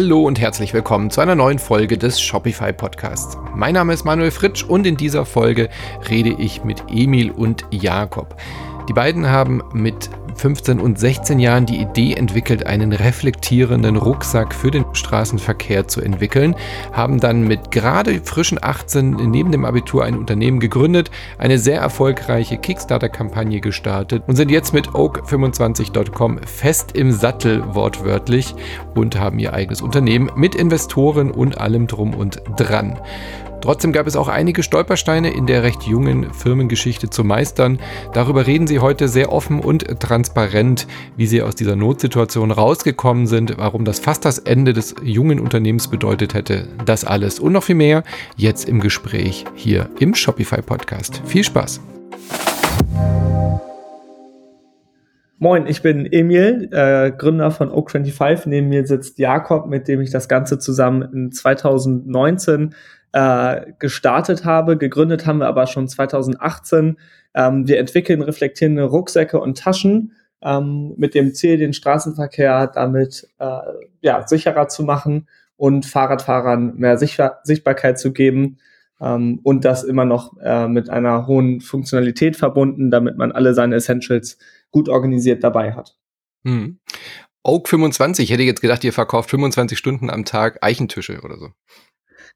Hallo und herzlich willkommen zu einer neuen Folge des Shopify Podcasts. Mein Name ist Manuel Fritsch und in dieser Folge rede ich mit Emil und Jakob. Die beiden haben mit 15 und 16 Jahren die Idee entwickelt, einen reflektierenden Rucksack für den Straßenverkehr zu entwickeln, haben dann mit gerade frischen 18 neben dem Abitur ein Unternehmen gegründet, eine sehr erfolgreiche Kickstarter-Kampagne gestartet und sind jetzt mit oak25.com fest im Sattel wortwörtlich und haben ihr eigenes Unternehmen mit Investoren und allem drum und dran. Trotzdem gab es auch einige Stolpersteine in der recht jungen Firmengeschichte zu meistern. Darüber reden sie heute sehr offen und transparent, wie sie aus dieser Notsituation rausgekommen sind, warum das fast das Ende des jungen Unternehmens bedeutet hätte. Das alles und noch viel mehr jetzt im Gespräch hier im Shopify Podcast. Viel Spaß! Moin, ich bin Emil, äh, Gründer von Oak25. Neben mir sitzt Jakob, mit dem ich das Ganze zusammen in 2019 äh, gestartet habe. Gegründet haben wir aber schon 2018. Ähm, wir entwickeln reflektierende Rucksäcke und Taschen ähm, mit dem Ziel, den Straßenverkehr damit äh, ja, sicherer zu machen und Fahrradfahrern mehr Sicher Sichtbarkeit zu geben. Ähm, und das immer noch äh, mit einer hohen Funktionalität verbunden, damit man alle seine Essentials gut organisiert dabei hat. Hm. Oak 25, hätte ich jetzt gedacht, ihr verkauft 25 Stunden am Tag Eichentische oder so.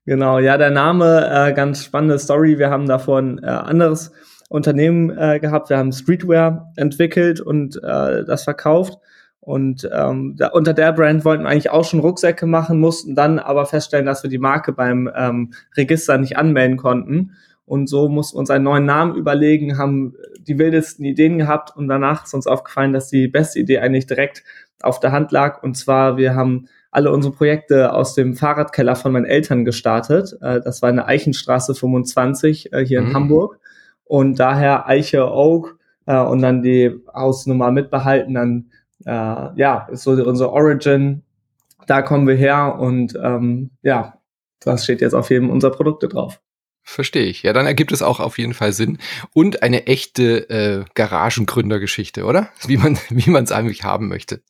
Genau, ja, der Name, äh, ganz spannende Story. Wir haben davon äh, anderes Unternehmen äh, gehabt. Wir haben Streetwear entwickelt und äh, das verkauft. Und ähm, da, unter der Brand wollten wir eigentlich auch schon Rucksäcke machen, mussten dann aber feststellen, dass wir die Marke beim ähm, Register nicht anmelden konnten. Und so mussten wir uns einen neuen Namen überlegen, haben die wildesten Ideen gehabt und danach ist uns aufgefallen, dass die beste Idee eigentlich direkt auf der Hand lag. Und zwar, wir haben alle unsere Projekte aus dem Fahrradkeller von meinen Eltern gestartet. Äh, das war in der Eichenstraße 25 äh, hier in mhm. Hamburg. Und daher Eiche Oak äh, und dann die Hausnummer mitbehalten. Dann äh, ja, ist so unsere Origin. Da kommen wir her und ähm, ja, das steht jetzt auf jedem unserer Produkte drauf. Verstehe ich. Ja, dann ergibt es auch auf jeden Fall Sinn. Und eine echte äh, Garagengründergeschichte, oder? Wie man wie man es eigentlich haben möchte.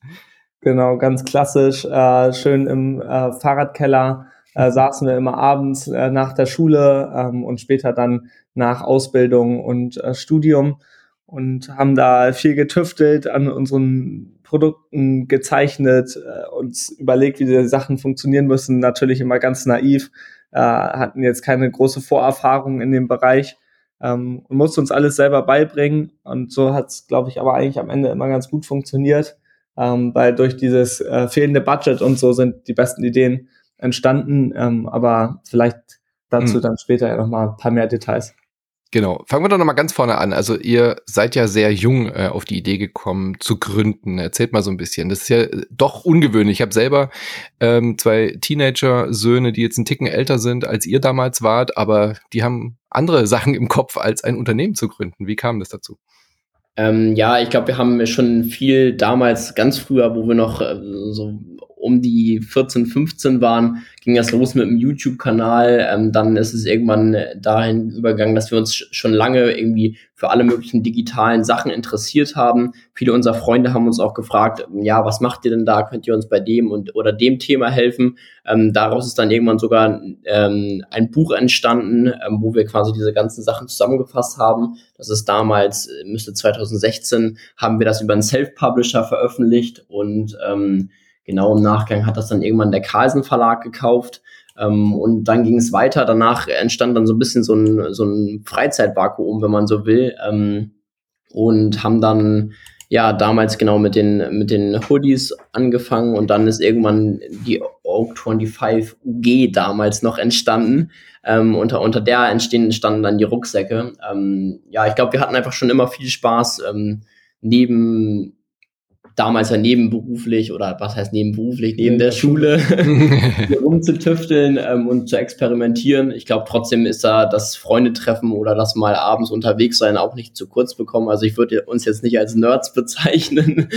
Genau, ganz klassisch. Äh, schön im äh, Fahrradkeller äh, saßen wir immer abends äh, nach der Schule ähm, und später dann nach Ausbildung und äh, Studium und haben da viel getüftelt, an unseren Produkten gezeichnet, äh, uns überlegt, wie die Sachen funktionieren müssen. Natürlich immer ganz naiv, äh, hatten jetzt keine große Vorerfahrung in dem Bereich ähm, und mussten uns alles selber beibringen. Und so hat es, glaube ich, aber eigentlich am Ende immer ganz gut funktioniert ähm, weil durch dieses äh, fehlende Budget und so sind die besten Ideen entstanden, ähm, aber vielleicht dazu mhm. dann später ja nochmal ein paar mehr Details. Genau. Fangen wir doch nochmal ganz vorne an. Also ihr seid ja sehr jung äh, auf die Idee gekommen zu gründen. Erzählt mal so ein bisschen. Das ist ja doch ungewöhnlich. Ich habe selber ähm, zwei Teenager-Söhne, die jetzt einen Ticken älter sind, als ihr damals wart, aber die haben andere Sachen im Kopf, als ein Unternehmen zu gründen. Wie kam das dazu? Ähm, ja, ich glaube, wir haben schon viel damals, ganz früher, wo wir noch äh, so um die 14, 15 waren, ging das los mit dem YouTube-Kanal. Ähm, dann ist es irgendwann dahin übergegangen, dass wir uns schon lange irgendwie für alle möglichen digitalen Sachen interessiert haben. Viele unserer Freunde haben uns auch gefragt, ja, was macht ihr denn da? Könnt ihr uns bei dem und oder dem Thema helfen? Ähm, daraus ist dann irgendwann sogar ähm, ein Buch entstanden, ähm, wo wir quasi diese ganzen Sachen zusammengefasst haben. Das ist damals, müsste 2016, haben wir das über einen Self-Publisher veröffentlicht und ähm, genau im Nachgang hat das dann irgendwann der Carlsen Verlag gekauft. Ähm, und dann ging es weiter. Danach entstand dann so ein bisschen so ein, so ein Freizeitvakuum, wenn man so will. Ähm, und haben dann ja damals genau mit den, mit den Hoodies angefangen und dann ist irgendwann die Oak 25 UG damals noch entstanden. Ähm, unter, unter der entstehen, entstanden dann die Rucksäcke. Ähm, ja, ich glaube, wir hatten einfach schon immer viel Spaß ähm, neben damals ja nebenberuflich oder was heißt nebenberuflich, neben der Schule rumzutüfteln ähm, und zu experimentieren. Ich glaube, trotzdem ist da das Freundetreffen oder das mal abends unterwegs sein auch nicht zu kurz bekommen. Also ich würde uns jetzt nicht als Nerds bezeichnen.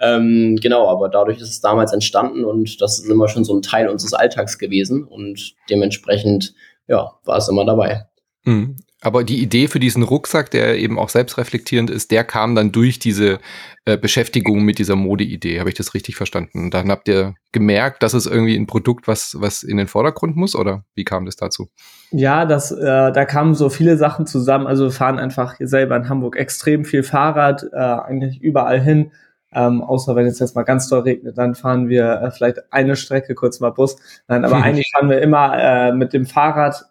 ähm, genau, aber dadurch ist es damals entstanden und das ist immer schon so ein Teil unseres Alltags gewesen und dementsprechend, ja, war es immer dabei. Mhm. Aber die Idee für diesen Rucksack, der eben auch selbstreflektierend ist, der kam dann durch diese äh, Beschäftigung mit dieser Modeidee. Habe ich das richtig verstanden? Und dann habt ihr gemerkt, dass es irgendwie ein Produkt, was, was in den Vordergrund muss? Oder wie kam das dazu? Ja, das, äh, da kamen so viele Sachen zusammen. Also wir fahren einfach hier selber in Hamburg extrem viel Fahrrad, äh, eigentlich überall hin. Ähm, außer wenn es jetzt mal ganz doll regnet, dann fahren wir äh, vielleicht eine Strecke kurz mal Bus. Nein, aber eigentlich fahren wir immer äh, mit dem Fahrrad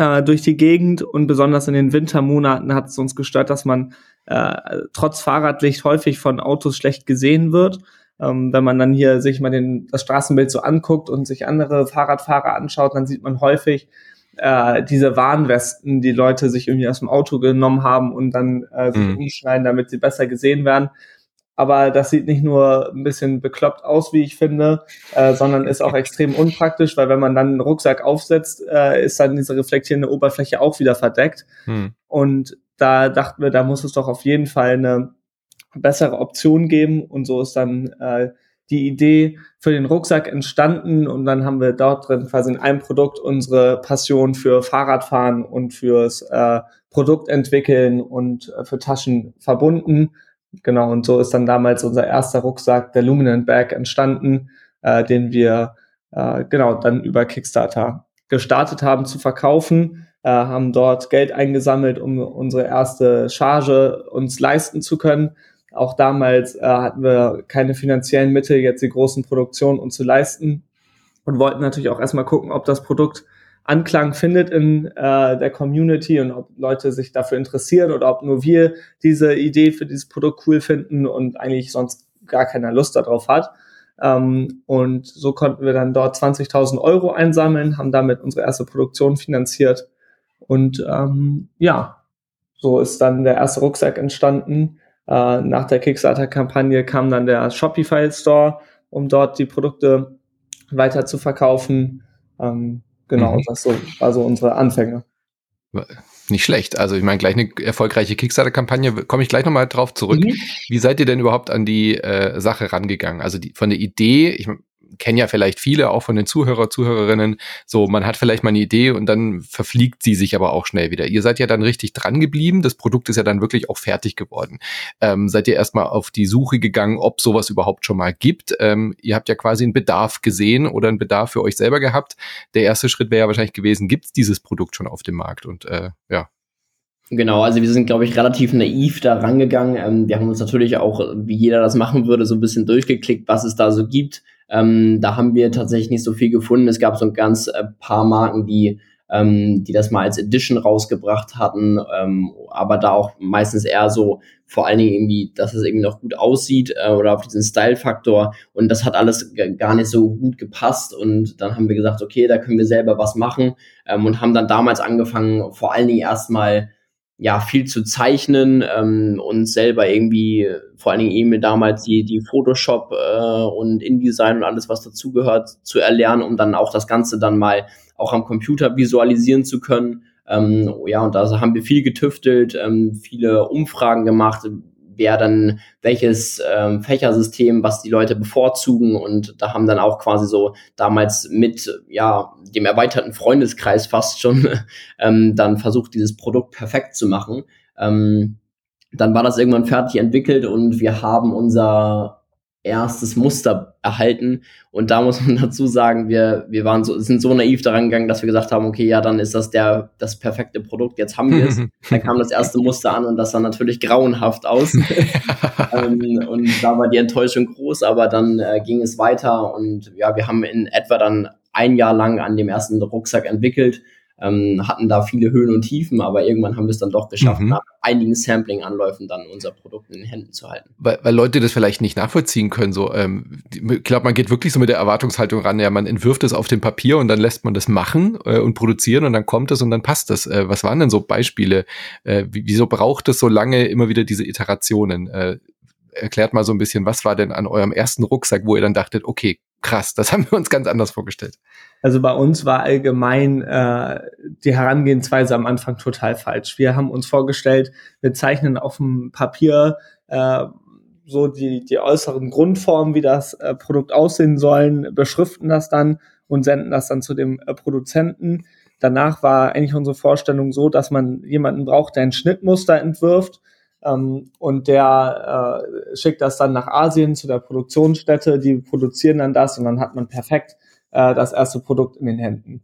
äh, durch die Gegend und besonders in den Wintermonaten hat es uns gestört, dass man äh, trotz Fahrradlicht häufig von Autos schlecht gesehen wird. Ähm, wenn man dann hier sich mal den, das Straßenbild so anguckt und sich andere Fahrradfahrer anschaut, dann sieht man häufig äh, diese Warnwesten, die Leute sich irgendwie aus dem Auto genommen haben und dann äh, sich mhm. umschneiden, damit sie besser gesehen werden aber das sieht nicht nur ein bisschen bekloppt aus, wie ich finde, äh, sondern ist auch extrem unpraktisch, weil wenn man dann einen Rucksack aufsetzt, äh, ist dann diese reflektierende Oberfläche auch wieder verdeckt. Hm. Und da dachten wir, da muss es doch auf jeden Fall eine bessere Option geben. Und so ist dann äh, die Idee für den Rucksack entstanden und dann haben wir dort drin quasi in einem Produkt unsere Passion für Fahrradfahren und fürs äh, Produkt entwickeln und äh, für Taschen verbunden Genau, und so ist dann damals unser erster Rucksack, der Luminant Bag, entstanden, äh, den wir äh, genau dann über Kickstarter gestartet haben zu verkaufen, äh, haben dort Geld eingesammelt, um unsere erste Charge uns leisten zu können. Auch damals äh, hatten wir keine finanziellen Mittel, jetzt die großen Produktionen uns zu leisten und wollten natürlich auch erstmal gucken, ob das Produkt Anklang findet in äh, der Community und ob Leute sich dafür interessieren oder ob nur wir diese Idee für dieses Produkt cool finden und eigentlich sonst gar keiner Lust darauf hat. Ähm, und so konnten wir dann dort 20.000 Euro einsammeln, haben damit unsere erste Produktion finanziert. Und ähm, ja, so ist dann der erste Rucksack entstanden. Äh, nach der Kickstarter-Kampagne kam dann der Shopify Store, um dort die Produkte weiter zu verkaufen. Ähm, Genau, mhm. das so, war so unsere Anfänge. Nicht schlecht. Also ich meine, gleich eine erfolgreiche Kickstarter-Kampagne, komme ich gleich nochmal drauf zurück. Mhm. Wie seid ihr denn überhaupt an die äh, Sache rangegangen? Also die, von der Idee, ich kennen ja vielleicht viele, auch von den Zuhörer, Zuhörerinnen, so, man hat vielleicht mal eine Idee und dann verfliegt sie sich aber auch schnell wieder. Ihr seid ja dann richtig dran geblieben, das Produkt ist ja dann wirklich auch fertig geworden. Ähm, seid ihr erstmal auf die Suche gegangen, ob sowas überhaupt schon mal gibt? Ähm, ihr habt ja quasi einen Bedarf gesehen oder einen Bedarf für euch selber gehabt. Der erste Schritt wäre ja wahrscheinlich gewesen, gibt es dieses Produkt schon auf dem Markt? Und äh, ja, Genau, also wir sind, glaube ich, relativ naiv da rangegangen. Ähm, wir haben uns natürlich auch, wie jeder das machen würde, so ein bisschen durchgeklickt, was es da so gibt. Ähm, da haben wir tatsächlich nicht so viel gefunden. Es gab so ein ganz äh, paar Marken, die ähm, die das mal als Edition rausgebracht hatten, ähm, aber da auch meistens eher so vor allen Dingen irgendwie, dass es irgendwie noch gut aussieht äh, oder auf diesen Style-Faktor und das hat alles gar nicht so gut gepasst und dann haben wir gesagt, okay, da können wir selber was machen ähm, und haben dann damals angefangen, vor allen Dingen erstmal ja viel zu zeichnen ähm, und selber irgendwie, vor allen Dingen Emil damals die, die Photoshop äh, und InDesign und alles, was dazugehört, zu erlernen, um dann auch das Ganze dann mal auch am Computer visualisieren zu können. Ähm, ja, und da haben wir viel getüftelt, ähm, viele Umfragen gemacht, wer dann welches ähm, Fächersystem, was die Leute bevorzugen und da haben dann auch quasi so damals mit ja dem erweiterten Freundeskreis fast schon ähm, dann versucht dieses Produkt perfekt zu machen. Ähm, dann war das irgendwann fertig entwickelt und wir haben unser erstes Muster erhalten. Und da muss man dazu sagen, wir, wir waren so, sind so naiv daran gegangen, dass wir gesagt haben, okay, ja, dann ist das der, das perfekte Produkt, jetzt haben wir es. dann kam das erste Muster an und das sah natürlich grauenhaft aus. ähm, und da war die Enttäuschung groß, aber dann äh, ging es weiter und ja, wir haben in etwa dann ein Jahr lang an dem ersten Rucksack entwickelt ähm, hatten da viele Höhen und Tiefen, aber irgendwann haben wir es dann doch geschafft, mhm. nach einigen Sampling-Anläufen dann unser Produkt in den Händen zu halten. Weil, weil Leute das vielleicht nicht nachvollziehen können. So, ähm, ich glaube, man geht wirklich so mit der Erwartungshaltung ran, ja, man entwirft es auf dem Papier und dann lässt man das machen äh, und produzieren und dann kommt es und dann passt das. Äh, was waren denn so Beispiele? Äh, wieso braucht es so lange immer wieder diese Iterationen? Äh, erklärt mal so ein bisschen, was war denn an eurem ersten Rucksack, wo ihr dann dachtet, okay, krass, das haben wir uns ganz anders vorgestellt. Also bei uns war allgemein äh, die Herangehensweise am Anfang total falsch. Wir haben uns vorgestellt, wir zeichnen auf dem Papier äh, so die, die äußeren Grundformen, wie das äh, Produkt aussehen sollen, beschriften das dann und senden das dann zu dem äh, Produzenten. danach war eigentlich unsere Vorstellung so, dass man jemanden braucht, der ein Schnittmuster entwirft ähm, und der äh, schickt das dann nach Asien zu der Produktionsstätte, die produzieren dann das und dann hat man perfekt äh, das erste Produkt in den Händen.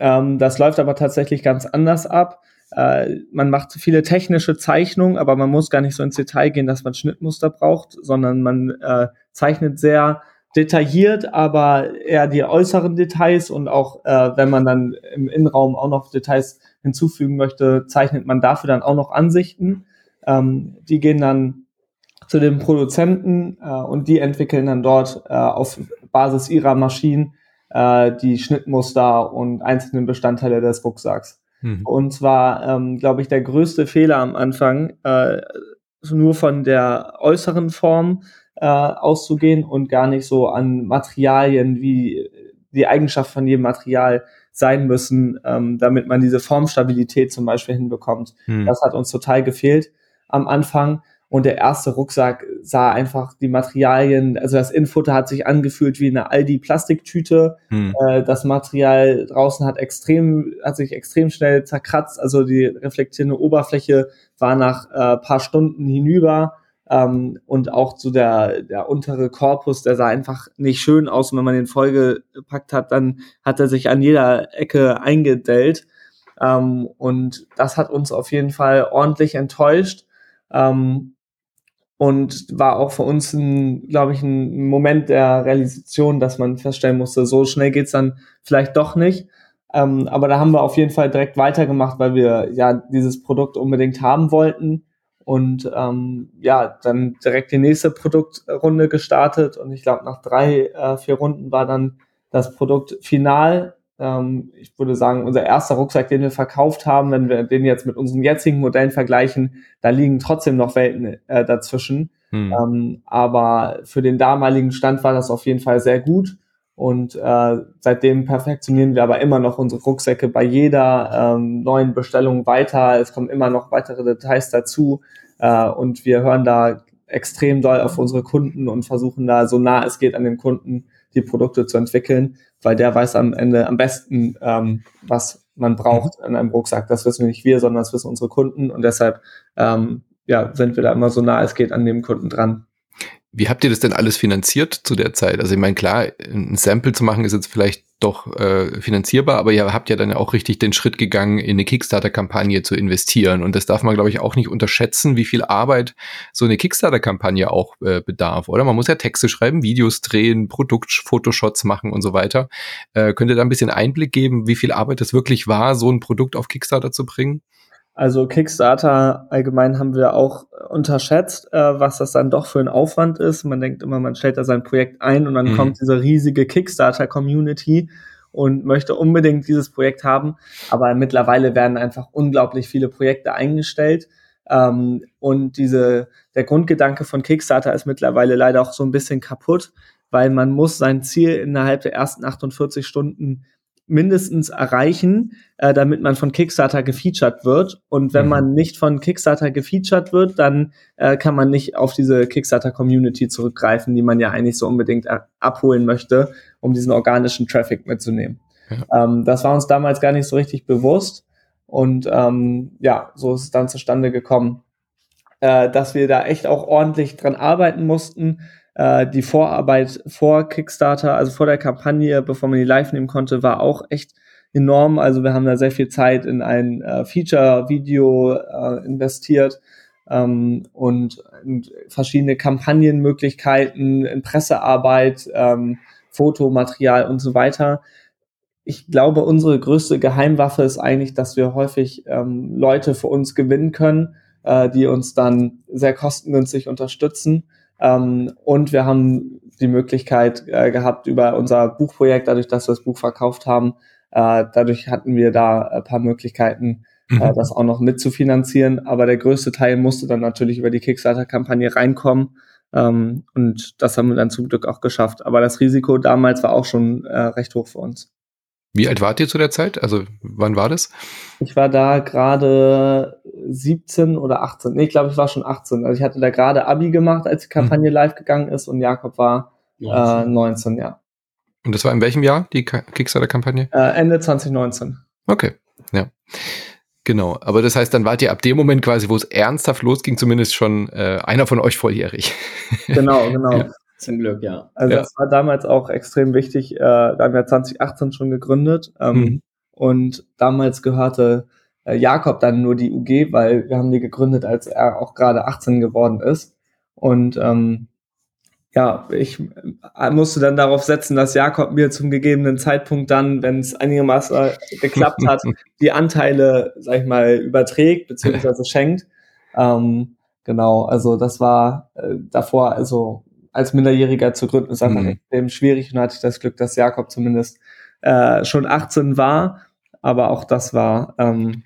Ähm, das läuft aber tatsächlich ganz anders ab. Äh, man macht viele technische Zeichnungen, aber man muss gar nicht so ins Detail gehen, dass man Schnittmuster braucht, sondern man äh, zeichnet sehr detailliert, aber eher die äußeren Details und auch äh, wenn man dann im Innenraum auch noch Details hinzufügen möchte, zeichnet man dafür dann auch noch Ansichten. Ähm, die gehen dann zu den Produzenten äh, und die entwickeln dann dort äh, auf Basis ihrer Maschinen äh, die Schnittmuster und einzelnen Bestandteile des Rucksacks. Mhm. Und zwar, ähm, glaube ich, der größte Fehler am Anfang, äh, nur von der äußeren Form äh, auszugehen und gar nicht so an Materialien, wie die Eigenschaft von jedem Material sein müssen, ähm, damit man diese Formstabilität zum Beispiel hinbekommt. Mhm. Das hat uns total gefehlt am Anfang. Und der erste Rucksack sah einfach die Materialien, also das Infutter hat sich angefühlt wie eine Aldi-Plastiktüte. Hm. Äh, das Material draußen hat extrem, hat sich extrem schnell zerkratzt. Also die reflektierende Oberfläche war nach äh, paar Stunden hinüber. Ähm, und auch so der, der untere Korpus, der sah einfach nicht schön aus. Und wenn man den vollgepackt hat, dann hat er sich an jeder Ecke eingedellt. Ähm, und das hat uns auf jeden Fall ordentlich enttäuscht. Ähm, und war auch für uns glaube ich, ein Moment der Realisation, dass man feststellen musste, so schnell geht's dann vielleicht doch nicht. Ähm, aber da haben wir auf jeden Fall direkt weitergemacht, weil wir ja dieses Produkt unbedingt haben wollten. Und ähm, ja, dann direkt die nächste Produktrunde gestartet. Und ich glaube nach drei, äh, vier Runden war dann das Produkt final ähm, ich würde sagen, unser erster Rucksack, den wir verkauft haben, wenn wir den jetzt mit unseren jetzigen Modellen vergleichen, da liegen trotzdem noch Welten äh, dazwischen. Hm. Ähm, aber für den damaligen Stand war das auf jeden Fall sehr gut. Und äh, seitdem perfektionieren wir aber immer noch unsere Rucksäcke bei jeder ähm, neuen Bestellung weiter. Es kommen immer noch weitere Details dazu. Äh, und wir hören da extrem doll auf unsere Kunden und versuchen da so nah es geht an den Kunden die Produkte zu entwickeln, weil der weiß am Ende am besten, ähm, was man braucht in einem Rucksack. Das wissen nicht wir, sondern das wissen unsere Kunden und deshalb ähm, ja, sind wir da immer so nah es geht an dem Kunden dran. Wie habt ihr das denn alles finanziert zu der Zeit? Also ich meine, klar, ein Sample zu machen ist jetzt vielleicht doch äh, finanzierbar, aber ihr habt ja dann auch richtig den Schritt gegangen, in eine Kickstarter-Kampagne zu investieren. Und das darf man, glaube ich, auch nicht unterschätzen, wie viel Arbeit so eine Kickstarter-Kampagne auch äh, bedarf, oder? Man muss ja Texte schreiben, Videos drehen, Produkt-Photoshots machen und so weiter. Äh, könnt ihr da ein bisschen Einblick geben, wie viel Arbeit es wirklich war, so ein Produkt auf Kickstarter zu bringen? Also Kickstarter allgemein haben wir auch unterschätzt, äh, was das dann doch für ein Aufwand ist. Man denkt immer, man stellt da sein Projekt ein und dann mhm. kommt diese riesige Kickstarter-Community und möchte unbedingt dieses Projekt haben. Aber mittlerweile werden einfach unglaublich viele Projekte eingestellt. Ähm, und diese, der Grundgedanke von Kickstarter ist mittlerweile leider auch so ein bisschen kaputt, weil man muss sein Ziel innerhalb der ersten 48 Stunden mindestens erreichen, äh, damit man von Kickstarter gefeatured wird. Und wenn mhm. man nicht von Kickstarter gefeatured wird, dann äh, kann man nicht auf diese Kickstarter-Community zurückgreifen, die man ja eigentlich so unbedingt äh, abholen möchte, um diesen organischen Traffic mitzunehmen. Ja. Ähm, das war uns damals gar nicht so richtig bewusst. Und ähm, ja, so ist es dann zustande gekommen, äh, dass wir da echt auch ordentlich dran arbeiten mussten äh, die Vorarbeit vor Kickstarter, also vor der Kampagne, bevor man die live nehmen konnte, war auch echt enorm. Also wir haben da sehr viel Zeit in ein äh, Feature-Video äh, investiert ähm, und in verschiedene Kampagnenmöglichkeiten, in Pressearbeit, ähm, Fotomaterial und so weiter. Ich glaube, unsere größte Geheimwaffe ist eigentlich, dass wir häufig ähm, Leute für uns gewinnen können, äh, die uns dann sehr kostengünstig unterstützen. Ähm, und wir haben die Möglichkeit äh, gehabt über unser Buchprojekt, dadurch, dass wir das Buch verkauft haben, äh, dadurch hatten wir da ein paar Möglichkeiten, äh, mhm. äh, das auch noch mitzufinanzieren. Aber der größte Teil musste dann natürlich über die Kickstarter-Kampagne reinkommen. Ähm, und das haben wir dann zum Glück auch geschafft. Aber das Risiko damals war auch schon äh, recht hoch für uns. Wie alt wart ihr zu der Zeit? Also wann war das? Ich war da gerade 17 oder 18. Nee, ich glaube, ich war schon 18. Also ich hatte da gerade Abi gemacht, als die Kampagne mhm. live gegangen ist und Jakob war 19, äh, 19 ja. Und das war in welchem Jahr, die Kickstarter-Kampagne? Äh, Ende 2019. Okay, ja. Genau, aber das heißt, dann wart ihr ab dem Moment quasi, wo es ernsthaft losging, zumindest schon äh, einer von euch volljährig. Genau, genau. Ja, zum Glück, ja. Also Ja. das war damals auch extrem wichtig. Äh, da haben wir 2018 schon gegründet ähm, Mhm. und damals gehörte äh, Jakob dann nur die UG, weil wir haben die gegründet, als er auch gerade 18 geworden ist. Und ähm, ja, ich äh, musste dann darauf setzen, dass Jakob mir zum gegebenen Zeitpunkt dann, wenn es einigermaßen geklappt hat, die Anteile, sag ich mal, überträgt beziehungsweise schenkt. Ähm, genau, also das war äh, davor, also als Minderjähriger zu gründen, ist einfach Mhm. extrem schwierig und hatte ich das Glück, dass Jakob zumindest äh, schon 18 war, aber auch das war ähm,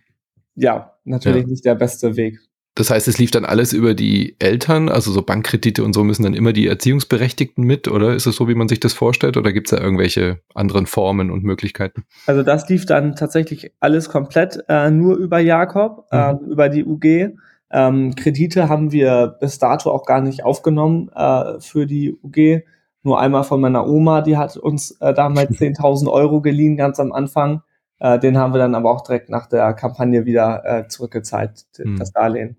ja natürlich Ja. nicht der beste Weg. Das heißt, es lief dann alles über die Eltern, also so Bankkredite und so müssen dann immer die Erziehungsberechtigten mit, oder ist es so, wie man sich das vorstellt, oder gibt es da irgendwelche anderen Formen und Möglichkeiten? Also das lief dann tatsächlich alles komplett äh, nur über Jakob, Mhm. ähm, über die UG. Ähm, Kredite haben wir bis dato auch gar nicht aufgenommen äh, für die UG. Nur einmal von meiner Oma, die hat uns äh, damals 10.000 Euro geliehen, ganz am Anfang. Äh, den haben wir dann aber auch direkt nach der Kampagne wieder äh, zurückgezahlt, Mhm. das Darlehen.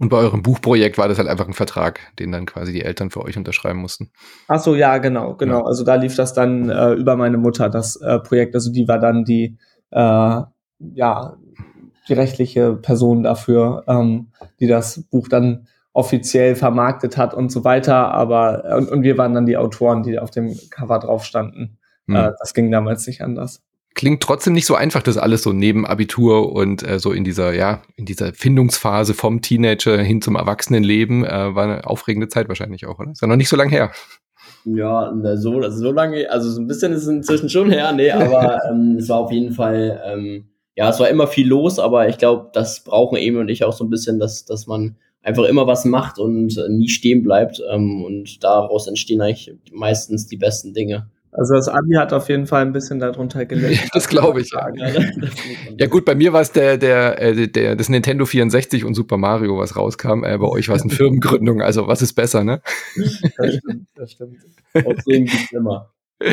Und bei eurem Buchprojekt war das halt einfach ein Vertrag, den dann quasi die Eltern für euch unterschreiben mussten. Ach so, ja, genau, genau. Ja. Also da lief das dann äh, über meine Mutter, das äh, Projekt. Also die war dann die, ja, die rechtliche Person dafür, ähm, die das Buch dann offiziell vermarktet hat und so weiter. Aber und, und wir waren dann die Autoren, die auf dem Cover drauf standen. Hm. Äh, das ging damals nicht anders. Klingt trotzdem nicht so einfach, das alles so neben Abitur und äh, so in dieser, ja, in dieser Findungsphase vom Teenager hin zum Erwachsenenleben, äh, war eine aufregende Zeit wahrscheinlich auch, oder? Ist ja noch nicht so lange her. Ja, na, so, so lange, also so ein bisschen ist es inzwischen schon her, nee, aber ähm, es war auf jeden Fall, ähm, ja, es war immer viel los, aber ich glaube, das brauchen Emil und ich auch so ein bisschen, dass, dass man einfach immer was macht und äh, nie stehen bleibt ähm, und daraus entstehen eigentlich meistens die besten Dinge. Also das Abi hat auf jeden Fall ein bisschen darunter gelitten. Das glaube ich, ja. Ja, Ja gut, bei mir war es der, der, äh, der, das Nintendo 64 und Super Mario, was rauskam. Äh, bei euch war es eine Firmengründung, also was ist besser, ne? Das stimmt, das stimmt. Ausreden gibt's immer.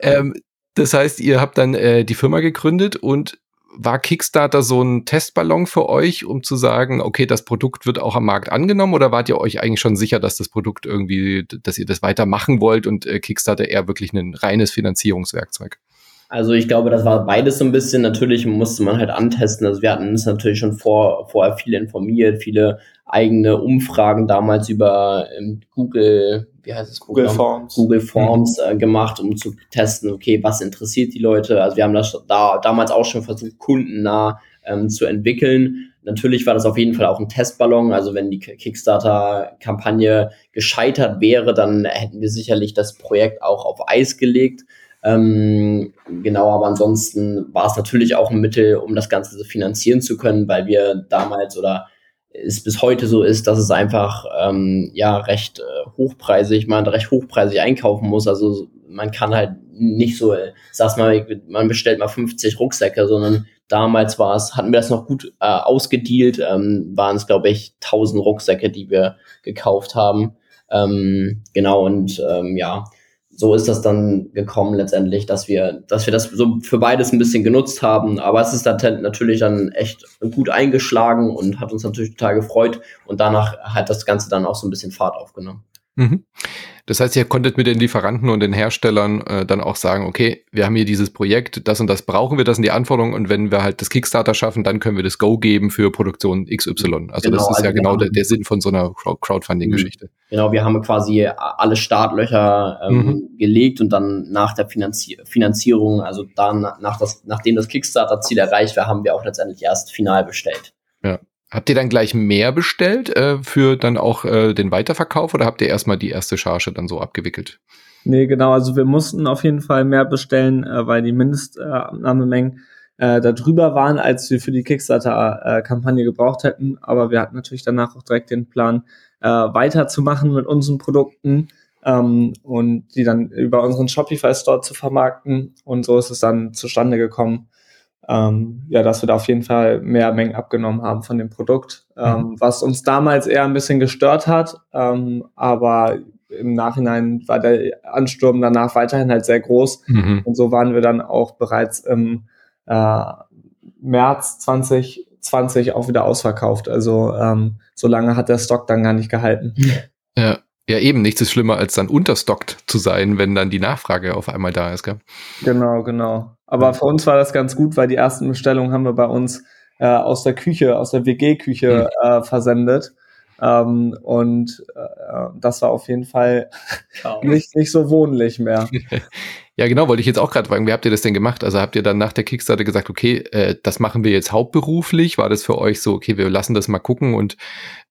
Ähm, das heißt, ihr habt dann äh, die Firma gegründet und war Kickstarter so ein Testballon für euch, um zu sagen, okay, das Produkt wird auch am Markt angenommen oder wart ihr euch eigentlich schon sicher, dass das Produkt irgendwie, dass ihr das weitermachen wollt und äh, Kickstarter eher wirklich ein reines Finanzierungswerkzeug? Also ich glaube, das war beides so ein bisschen. Natürlich musste man halt antesten. Also wir hatten uns natürlich schon vor, vorher viel informiert, viele eigene Umfragen damals über ähm, Google, wie heißt es? Google Programm? Forms. Google Forms äh, gemacht, um zu testen, okay, was interessiert die Leute. Also wir haben das da damals auch schon versucht, kundennah ähm, zu entwickeln. Natürlich war das auf jeden Fall auch ein Testballon. Also wenn die Kickstarter-Kampagne gescheitert wäre, dann hätten wir sicherlich das Projekt auch auf Eis gelegt. Ähm, genau, aber ansonsten war es natürlich auch ein Mittel, um das Ganze so finanzieren zu können, weil wir damals oder es bis heute so ist, dass es einfach ähm, ja recht äh, hochpreisig, man recht hochpreisig einkaufen muss. Also man kann halt nicht so, äh, sag's mal, man bestellt mal 50 Rucksäcke, sondern damals war es, hatten wir das noch gut äh, ausgedealt, ähm, waren es glaube ich 1000 Rucksäcke, die wir gekauft haben. Ähm, genau und ähm, ja, so ist das dann gekommen letztendlich, dass wir, dass wir das so für beides ein bisschen genutzt haben. Aber es ist dann natürlich dann echt gut eingeschlagen und hat uns natürlich total gefreut. Und danach hat das Ganze dann auch so ein bisschen Fahrt aufgenommen. Mhm. Das heißt, ihr konntet mit den Lieferanten und den Herstellern äh, dann auch sagen, okay, wir haben hier dieses Projekt, das und das brauchen wir, das sind die Anforderungen und wenn wir halt das Kickstarter schaffen, dann können wir das Go geben für Produktion XY. Also Genau, das ist also ja genau der, der Sinn von so einer Crowd- Crowdfunding-Geschichte. Genau, wir haben quasi alle Startlöcher ähm, Mhm. gelegt und dann nach der Finanzi Finanzierung, also dann nach das, nachdem das Kickstarter-Ziel erreicht war, haben wir auch letztendlich erst final bestellt. Habt ihr dann gleich mehr bestellt äh, für dann auch äh, den Weiterverkauf oder habt ihr erstmal die erste Charge dann so abgewickelt? Nee, genau. Also wir mussten auf jeden Fall mehr bestellen, äh, weil die Mindestabnahmemengen äh, da drüber waren, als wir für die Kickstarter-Kampagne gebraucht hätten. Aber wir hatten natürlich danach auch direkt den Plan, äh, weiterzumachen mit unseren Produkten ähm, und die dann über unseren Shopify-Store zu vermarkten. Und so ist es dann zustande gekommen, ähm, ja, dass wir da auf jeden Fall mehr Mengen abgenommen haben von dem Produkt, ähm, was uns damals eher ein bisschen gestört hat. Ähm, aber im Nachhinein war der Ansturm danach weiterhin halt sehr groß. Mhm. Und so waren wir dann auch bereits im, äh, März 2020 auch wieder ausverkauft. Also ähm, so lange hat der Stock dann gar nicht gehalten. Ja. Ja, eben, nichts ist schlimmer, als dann unterstockt zu sein, wenn dann die Nachfrage auf einmal da ist, gell? Genau, genau. Aber für uns war das ganz gut, weil die ersten Bestellungen haben wir bei uns äh, aus der Küche, aus der WG-Küche mhm. äh, versendet. Ähm, und äh, das war auf jeden Fall nicht, nicht so wohnlich mehr. Ja, genau, wollte ich jetzt auch gerade fragen, wie habt ihr das denn gemacht? Also habt ihr dann nach der Kickstarter gesagt, okay, äh, das machen wir jetzt hauptberuflich? War das für euch so, okay, wir lassen das mal gucken und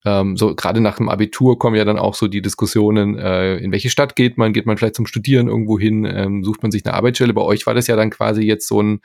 ähm, so gerade nach dem Abitur kommen ja dann auch so die Diskussionen, äh, in welche Stadt geht man? Geht man vielleicht zum Studieren irgendwo hin? Ähm, sucht man sich eine Arbeitsstelle? Bei euch war das ja dann quasi jetzt so ein,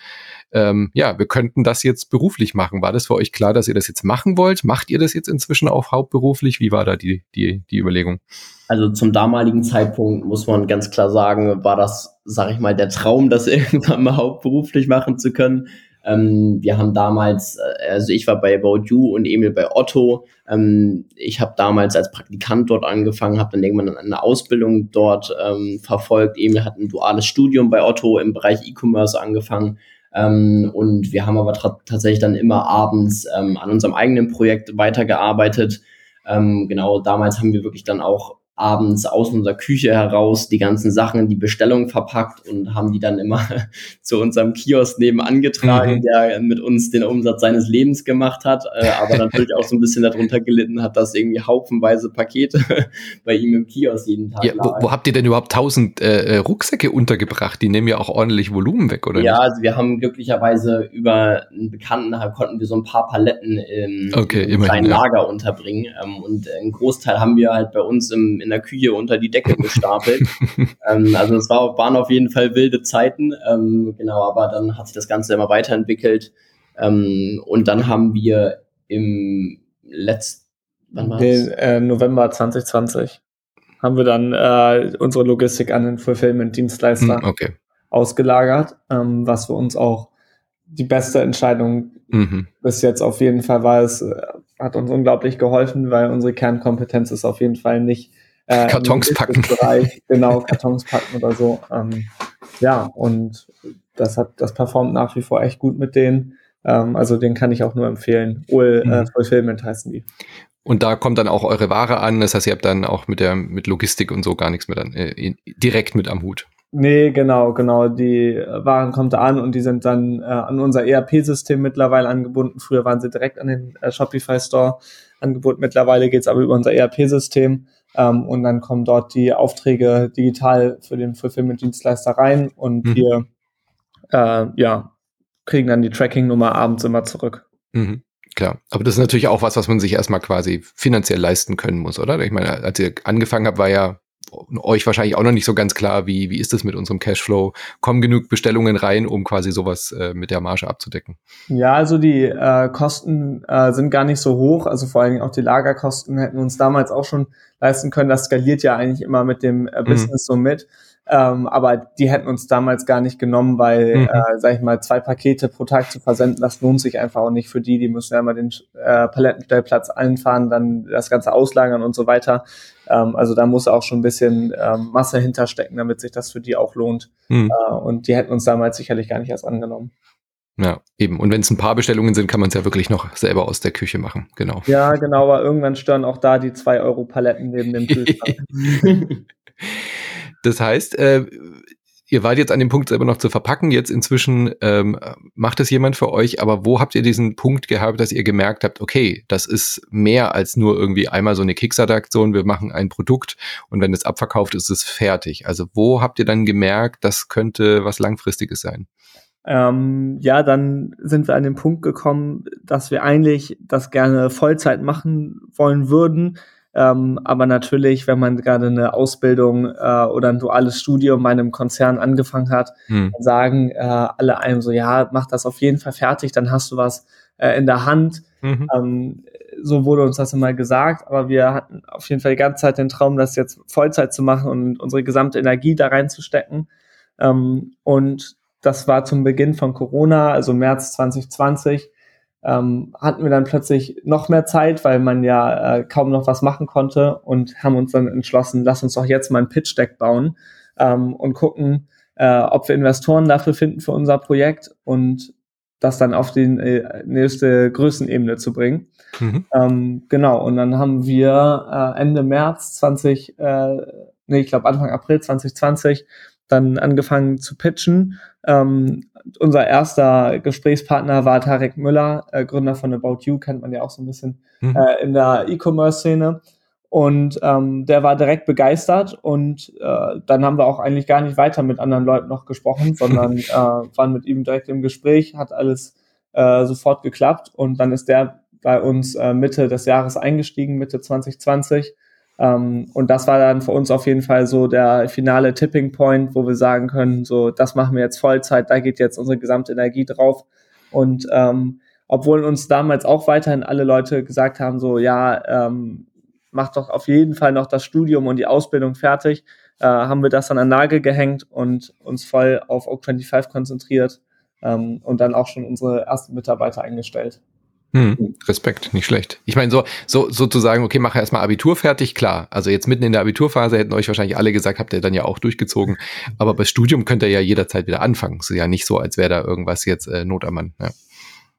ähm, ja, wir könnten das jetzt beruflich machen. War das für euch klar, dass ihr das jetzt machen wollt? Macht ihr das jetzt inzwischen auch hauptberuflich? Wie war da die, die, die Überlegung? Also zum damaligen Zeitpunkt muss man ganz klar sagen, war das, sag ich mal, der Traum, das irgendwann mal hauptberuflich machen zu können. Ähm, wir haben damals, äh, also ich war bei About You und Emil bei Otto. Ähm, ich habe damals als Praktikant dort angefangen, habe dann irgendwann eine Ausbildung dort ähm, verfolgt. Emil hat ein duales Studium bei Otto im Bereich E-Commerce angefangen. Ähm, und wir haben aber tatsächlich dann immer abends ähm, an unserem eigenen Projekt weitergearbeitet. Ähm, genau, damals haben wir wirklich dann auch abends aus unserer Küche heraus die ganzen Sachen in die Bestellung verpackt und haben die dann immer zu unserem Kiosk nebenan getragen, mhm. der mit uns den Umsatz seines Lebens gemacht hat, äh, aber natürlich auch so ein bisschen darunter gelitten hat, dass irgendwie haufenweise Pakete bei ihm im Kiosk jeden Tag ja, wo, wo, habt ihr denn überhaupt tausend äh, Rucksäcke untergebracht? Die nehmen ja auch ordentlich Volumen weg, oder? Ja, nicht? also wir haben glücklicherweise über einen Bekannten konnten wir so ein paar Paletten im, okay, im kleinen ja. Lager unterbringen ähm, und einen Großteil haben wir halt bei uns im in der Küche unter die Decke gestapelt. ähm, also es war, waren auf jeden Fall wilde Zeiten, ähm, genau, aber dann hat sich das Ganze immer weiterentwickelt. Ähm, und dann haben wir im letzten, wann war Den, äh, November 2020 haben wir dann äh, unsere Logistik an den Fulfillment-Dienstleister hm, okay. ausgelagert, ähm, was für uns auch die beste Entscheidung mhm. bis jetzt auf jeden Fall war. Es äh, hat uns unglaublich geholfen, weil unsere Kernkompetenz ist auf jeden Fall nicht äh, Kartons packen. Bereich, genau, Kartons packen oder so. Ähm, ja, und das hat, das performt nach wie vor echt gut mit denen. Ähm, also den kann ich auch nur empfehlen. OL äh, mhm. Fulfillment heißen die. Und da kommt dann auch eure Ware an. Das heißt, ihr habt dann auch mit der mit Logistik und so gar nichts mehr dann äh, direkt mit am Hut. Nee, genau, genau. Die Waren kommt da an und die sind dann äh, an unser ERP-System mittlerweile angebunden. Früher waren sie direkt an den äh, Shopify Store angebunden. Mittlerweile geht's aber über unser ERP-System. Ähm, und dann kommen dort die Aufträge digital für den Fulfillment-Dienstleister rein und mhm. wir äh, ja, kriegen dann die Tracking-Nummer abends immer zurück. Mhm. Klar, aber das ist natürlich auch was, was man sich erstmal quasi finanziell leisten können muss, oder? Ich meine, als ihr angefangen habt, war ja euch wahrscheinlich auch noch nicht so ganz klar, wie, wie ist das mit unserem Cashflow? Kommen genug Bestellungen rein, um quasi sowas äh, mit der Marge abzudecken? Ja, also die äh, Kosten äh, sind gar nicht so hoch. Also vor allen Dingen auch die Lagerkosten hätten uns damals auch schon leisten können. Das skaliert ja eigentlich immer mit dem äh, mhm. Business mhm. so mit. Ähm, aber die hätten uns damals gar nicht genommen, weil, mhm. äh, sag ich mal, zwei Pakete pro Tag zu versenden, das lohnt sich einfach auch nicht für die. Die müssen ja immer den äh, Palettenstellplatz einfahren, dann das Ganze auslagern und so weiter. Ähm, also da muss auch schon ein bisschen ähm, Masse hinterstecken, damit sich das für die auch lohnt. Mhm. Äh, und die hätten uns damals sicherlich gar nicht erst angenommen. Ja, eben. Und wenn es ein paar Bestellungen sind, kann man es ja wirklich noch selber aus der Küche machen. Genau. Ja, genau, aber irgendwann stören auch da die zwei Euro Paletten neben dem Kühlschrank. Das heißt, äh, ihr wart jetzt an dem Punkt selber noch zu verpacken. Jetzt inzwischen ähm, macht es jemand für euch. Aber wo habt ihr diesen Punkt gehabt, dass ihr gemerkt habt, okay, das ist mehr als nur irgendwie einmal so eine Kickstarter-Aktion. Wir machen ein Produkt und wenn es abverkauft ist, ist es fertig. Also wo habt ihr dann gemerkt, das könnte was Langfristiges sein? Ähm, ja, dann sind wir an den Punkt gekommen, dass wir eigentlich das gerne Vollzeit machen wollen würden, ähm, aber natürlich, wenn man gerade eine Ausbildung äh, oder ein duales Studium bei einem Konzern angefangen hat, hm. sagen äh, alle einem so, ja, mach das auf jeden Fall fertig, dann hast du was äh, in der Hand. Mhm. Ähm, so wurde uns das immer gesagt, aber wir hatten auf jeden Fall die ganze Zeit den Traum, das jetzt Vollzeit zu machen und unsere gesamte Energie da reinzustecken. Ähm, und das war zum Beginn von Corona, also März 2020 ähm, hatten wir dann plötzlich noch mehr Zeit, weil man ja äh, kaum noch was machen konnte und haben uns dann entschlossen, lass uns doch jetzt mal ein Pitch-Deck bauen ähm, und gucken, äh, ob wir Investoren dafür finden für unser Projekt. Und das dann auf die äh, nächste Größenebene zu bringen. Mhm. Ähm, genau, und dann haben wir äh, Ende März 20, äh, nee, ich glaube Anfang April 2020 dann angefangen zu pitchen. Ähm, unser erster Gesprächspartner war Tarek Müller, äh, Gründer von About You, kennt man ja auch so ein bisschen mhm. äh, in der E-Commerce-Szene. Und ähm, der war direkt begeistert und äh, dann haben wir auch eigentlich gar nicht weiter mit anderen Leuten noch gesprochen, sondern äh, waren mit ihm direkt im Gespräch, hat alles äh, sofort geklappt und dann ist der bei uns äh, Mitte des Jahres eingestiegen, Mitte 2020. Ähm, und das war dann für uns auf jeden Fall so der finale Tipping Point, wo wir sagen können, so das machen wir jetzt Vollzeit, da geht jetzt unsere gesamte Energie drauf. Und ähm, obwohl uns damals auch weiterhin alle Leute gesagt haben, so ja, ähm, mach doch auf jeden Fall noch das Studium und die Ausbildung fertig, äh, haben wir das dann an Nagel gehängt und uns voll auf Oak 25 konzentriert ähm, und dann auch schon unsere ersten Mitarbeiter eingestellt. Hm, Respekt, nicht schlecht. Ich meine, so, so sozusagen, okay, mache erstmal Abitur fertig, klar. Also jetzt mitten in der Abiturphase hätten euch wahrscheinlich alle gesagt, habt ihr dann ja auch durchgezogen. Aber bei Studium könnt ihr ja jederzeit wieder anfangen. Es ist ja nicht so, als wäre da irgendwas jetzt äh, Not am Mann. Ja.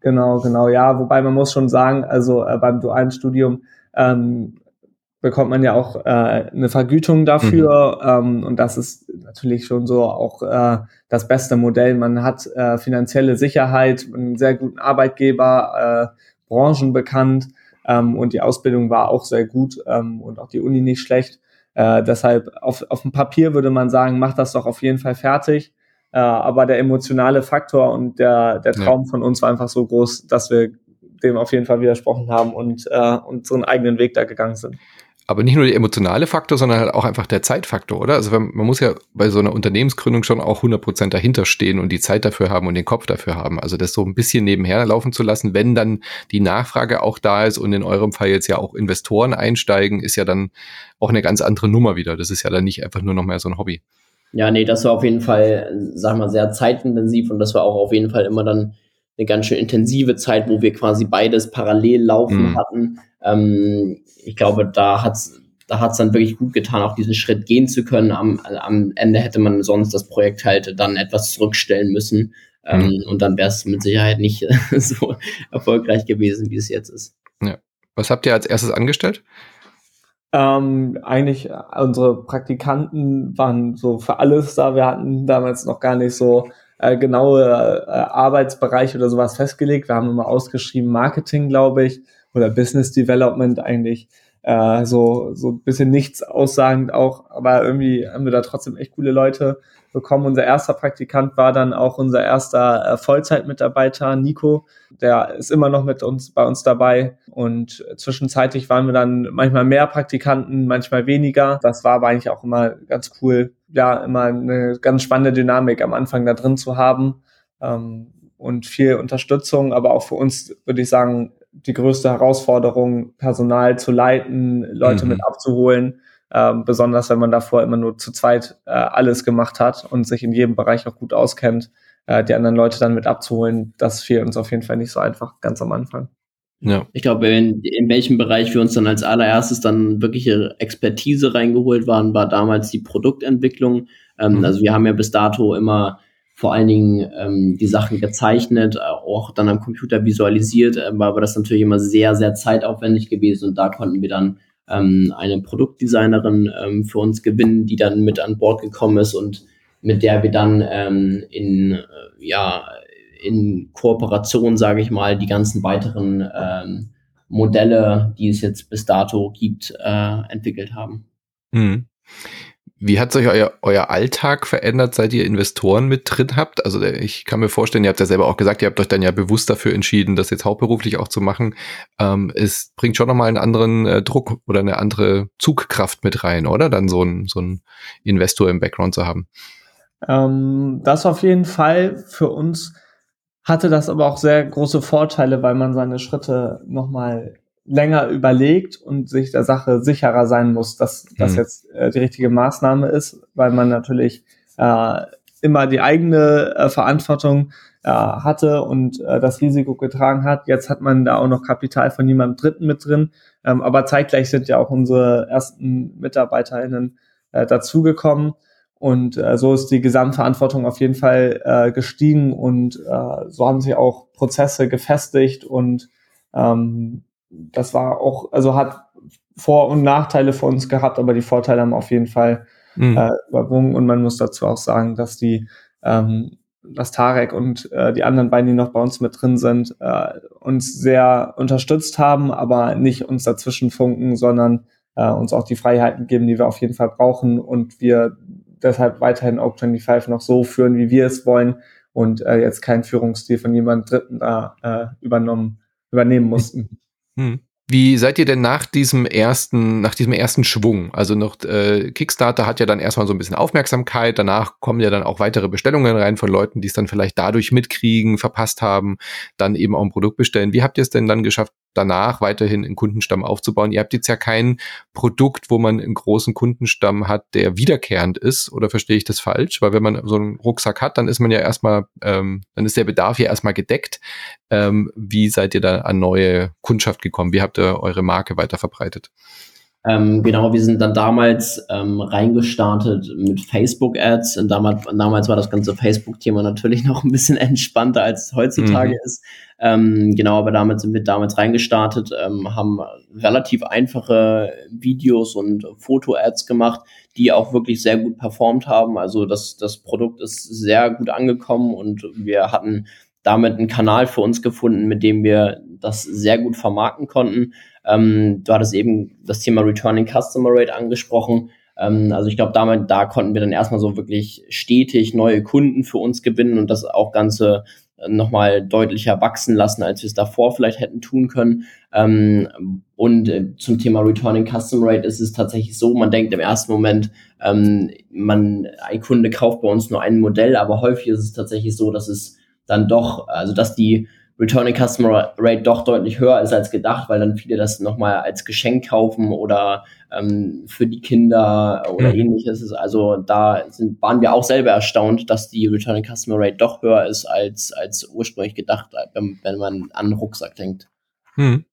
Genau, genau, ja. Wobei man muss schon sagen, also äh, beim dualen Studium ähm, bekommt man ja auch äh, eine Vergütung dafür. Mhm. Ähm, und das ist natürlich schon so auch äh, das beste Modell. Man hat äh, finanzielle Sicherheit, einen sehr guten Arbeitgeber, äh, branchenbekannt ähm, und die Ausbildung war auch sehr gut ähm, und auch die Uni nicht schlecht. Äh, deshalb auf, auf dem Papier würde man sagen, mach das doch auf jeden Fall fertig. Äh, aber der emotionale Faktor und der, der Traum ja. von uns war einfach so groß, dass wir dem auf jeden Fall widersprochen haben und äh, unseren eigenen Weg da gegangen sind aber nicht nur der emotionale Faktor, sondern halt auch einfach der Zeitfaktor, oder? Also man muss ja bei so einer Unternehmensgründung schon auch 100% dahinter stehen und die Zeit dafür haben und den Kopf dafür haben. Also das so ein bisschen nebenher laufen zu lassen, wenn dann die Nachfrage auch da ist und in eurem Fall jetzt ja auch Investoren einsteigen, ist ja dann auch eine ganz andere Nummer wieder. Das ist ja dann nicht einfach nur noch mehr so ein Hobby. Ja, nee, das war auf jeden Fall, sag mal, sehr zeitintensiv und das war auch auf jeden Fall immer dann eine ganz schön intensive Zeit, wo wir quasi beides parallel laufen mhm. hatten. Ähm, ich glaube, da hat's da hat's dann wirklich gut getan, auch diesen Schritt gehen zu können. Am, am Ende hätte man sonst das Projekt halt dann etwas zurückstellen müssen. Ähm, mhm. Und dann wäre es mit Sicherheit nicht so erfolgreich gewesen, wie es jetzt ist. Ja. Was habt ihr als erstes angestellt? Ähm, eigentlich unsere Praktikanten waren so für alles da. Wir hatten damals noch gar nicht so äh, genaue äh, Arbeitsbereiche oder sowas festgelegt. Wir haben immer ausgeschrieben Marketing, glaube ich, oder Business Development eigentlich. Äh, so, so ein bisschen nichts aussagend auch, aber irgendwie haben wir da trotzdem echt coole Leute bekommen. Unser erster Praktikant war dann auch unser erster äh, Vollzeitmitarbeiter, Nico. Der ist immer noch mit uns bei uns dabei. Und zwischenzeitlich waren wir dann manchmal mehr Praktikanten, manchmal weniger. Das war aber eigentlich auch immer ganz cool. Ja, immer eine ganz spannende Dynamik am Anfang da drin zu haben. Ähm, und viel Unterstützung, aber auch für uns, würde ich sagen, die größte Herausforderung, Personal zu leiten, Leute mhm. mit abzuholen, ähm, besonders wenn man davor immer nur zu zweit äh, alles gemacht hat und sich in jedem Bereich auch gut auskennt, äh, die anderen Leute dann mit abzuholen, das fiel uns auf jeden Fall nicht so einfach ganz am Anfang. Ja. Ich glaube, in, in welchem Bereich wir uns dann als allererstes dann wirkliche Expertise reingeholt waren, war damals die Produktentwicklung. Ähm, mhm. Also wir haben ja bis dato immer vor allen Dingen ähm, die Sachen gezeichnet, auch dann am Computer visualisiert, äh, war aber das natürlich immer sehr, sehr zeitaufwendig gewesen und da konnten wir dann ähm, eine Produktdesignerin ähm, für uns gewinnen, die dann mit an Bord gekommen ist und mit der wir dann ähm, in, äh, ja, in Kooperation, sage ich mal, die ganzen weiteren ähm, Modelle, die es jetzt bis dato gibt, äh, entwickelt haben. Mhm. Wie hat sich euer, euer Alltag verändert, seit ihr Investoren mit drin habt? Also ich kann mir vorstellen, ihr habt ja selber auch gesagt, ihr habt euch dann ja bewusst dafür entschieden, das jetzt hauptberuflich auch zu machen. Ähm, es bringt schon nochmal einen anderen äh, Druck oder eine andere Zugkraft mit rein, oder? Dann so ein, so ein Investor im Background zu haben. Ähm, das auf jeden Fall für uns hatte das aber auch sehr große Vorteile, weil man seine Schritte nochmal länger überlegt und sich der Sache sicherer sein muss, dass das mhm. jetzt äh, die richtige Maßnahme ist, weil man natürlich äh, immer die eigene äh, Verantwortung äh, hatte und äh, das Risiko getragen hat. Jetzt hat man da auch noch Kapital von jemandem Dritten mit drin, ähm, aber zeitgleich sind ja auch unsere ersten MitarbeiterInnen äh, dazugekommen und äh, so ist die Gesamtverantwortung auf jeden Fall äh, gestiegen und äh, so haben sich auch Prozesse gefestigt und ähm, das war auch, also hat Vor- und Nachteile für uns gehabt, aber die Vorteile haben auf jeden Fall mhm. äh, überwogen und man muss dazu auch sagen, dass die ähm, dass Tarek und äh, die anderen beiden, die noch bei uns mit drin sind, äh, uns sehr unterstützt haben, aber nicht uns dazwischen funken, sondern äh, uns auch die Freiheiten geben, die wir auf jeden Fall brauchen und wir deshalb weiterhin Oak 25 noch so führen, wie wir es wollen und äh, jetzt keinen Führungsstil von jemand Dritten da äh, übernommen, übernehmen mussten. Hm. Wie seid ihr denn nach diesem ersten, nach diesem ersten Schwung? Also noch äh, Kickstarter hat ja dann erstmal so ein bisschen Aufmerksamkeit, danach kommen ja dann auch weitere Bestellungen rein von Leuten, die es dann vielleicht dadurch mitkriegen, verpasst haben, dann eben auch ein Produkt bestellen. Wie habt ihr es denn dann geschafft, danach weiterhin einen Kundenstamm aufzubauen. Ihr habt jetzt ja kein Produkt, wo man einen großen Kundenstamm hat, der wiederkehrend ist, oder verstehe ich das falsch? Weil wenn man so einen Rucksack hat, dann ist man ja erstmal, ähm, dann ist der Bedarf ja erstmal gedeckt. Ähm, wie seid ihr da an neue Kundschaft gekommen? Wie habt ihr eure Marke weiter verbreitet? Ähm, genau, wir sind dann damals ähm, reingestartet mit Facebook-Ads. Und damals, damals war das ganze Facebook-Thema natürlich noch ein bisschen entspannter, als es heutzutage mhm. ist. Ähm, genau, aber damit sind wir damals reingestartet, ähm, haben relativ einfache Videos und Foto-Ads gemacht, die auch wirklich sehr gut performt haben. Also das, das Produkt ist sehr gut angekommen und wir hatten damit einen Kanal für uns gefunden, mit dem wir das sehr gut vermarkten konnten. Ähm, du hattest eben das Thema Returning Customer Rate angesprochen. Ähm, also ich glaube, damit, da konnten wir dann erstmal so wirklich stetig neue Kunden für uns gewinnen und das auch Ganze nochmal deutlicher wachsen lassen, als wir es davor vielleicht hätten tun können. Ähm, und äh, zum Thema Returning Customer Rate ist es tatsächlich so, man denkt im ersten Moment, ähm, man, ein Kunde kauft bei uns nur ein Modell, aber häufig ist es tatsächlich so, dass es dann doch, also dass die Returning Customer Rate doch deutlich höher ist als gedacht, weil dann viele das nochmal als Geschenk kaufen oder ähm, für die Kinder oder mhm. ähnliches. Also da sind, waren wir auch selber erstaunt, dass die Returning Customer Rate doch höher ist als, als ursprünglich gedacht, wenn, wenn man an Rucksack denkt. Hm.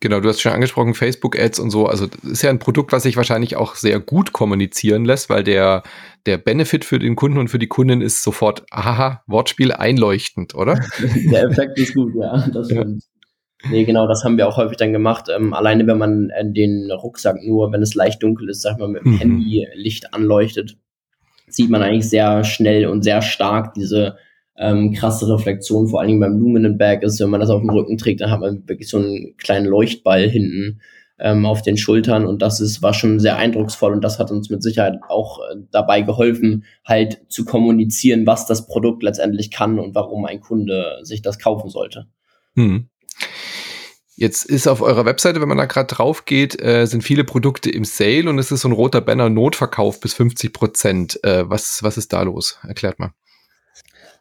Genau, du hast schon angesprochen, Facebook-Ads und so. Also das ist ja ein Produkt, was sich wahrscheinlich auch sehr gut kommunizieren lässt, weil der, der Benefit für den Kunden und für die Kundin ist sofort, aha, Wortspiel einleuchtend, oder? der Effekt ist gut, ja, das stimmt. Ja. Nee, genau, das haben wir auch häufig dann gemacht. Ähm, alleine wenn man äh, den Rucksack nur, wenn es leicht dunkel ist, sag ich mal, mit dem mhm. Handy Licht anleuchtet, sieht man eigentlich sehr schnell und sehr stark diese ähm, krasse Reflexion, vor allen Dingen beim Luminant Bag ist, wenn man das auf dem Rücken trägt, dann hat man wirklich so einen kleinen Leuchtball hinten ähm, auf den Schultern und das ist, war schon sehr eindrucksvoll und das hat uns mit Sicherheit auch äh, dabei geholfen, halt zu kommunizieren, was das Produkt letztendlich kann und warum ein Kunde sich das kaufen sollte. Hm. Jetzt ist auf eurer Webseite, wenn man da gerade drauf geht, äh, sind viele Produkte im Sale und es ist so ein roter Banner Notverkauf bis 50 Prozent. Äh, was, was ist da los? Erklärt mal.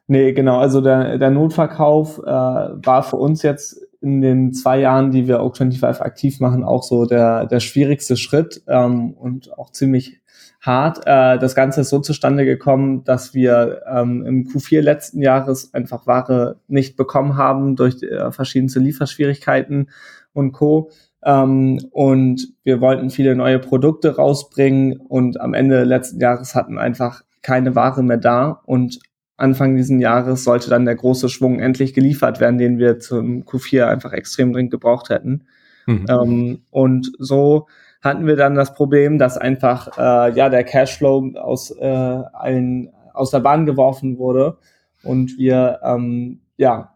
Nee, genau. Also der, der Notverkauf äh, war für uns jetzt in den zwei Jahren, die wir Oak25 aktiv machen, auch so der, der schwierigste Schritt ähm, und auch ziemlich hart. Äh, das Ganze ist so zustande gekommen, dass wir ähm, im Q4 letzten Jahres einfach Ware nicht bekommen haben durch äh, verschiedenste Lieferschwierigkeiten und Co. Ähm, und wir wollten viele neue Produkte rausbringen und am Ende letzten Jahres hatten einfach keine Ware mehr da und Anfang diesen Jahres sollte dann der große Schwung endlich geliefert werden, den wir zum Q4 einfach extrem dringend gebraucht hätten. Mhm. Ähm, und so hatten wir dann das Problem, dass einfach äh, ja der Cashflow aus äh, allen aus der Bahn geworfen wurde und wir ähm, ja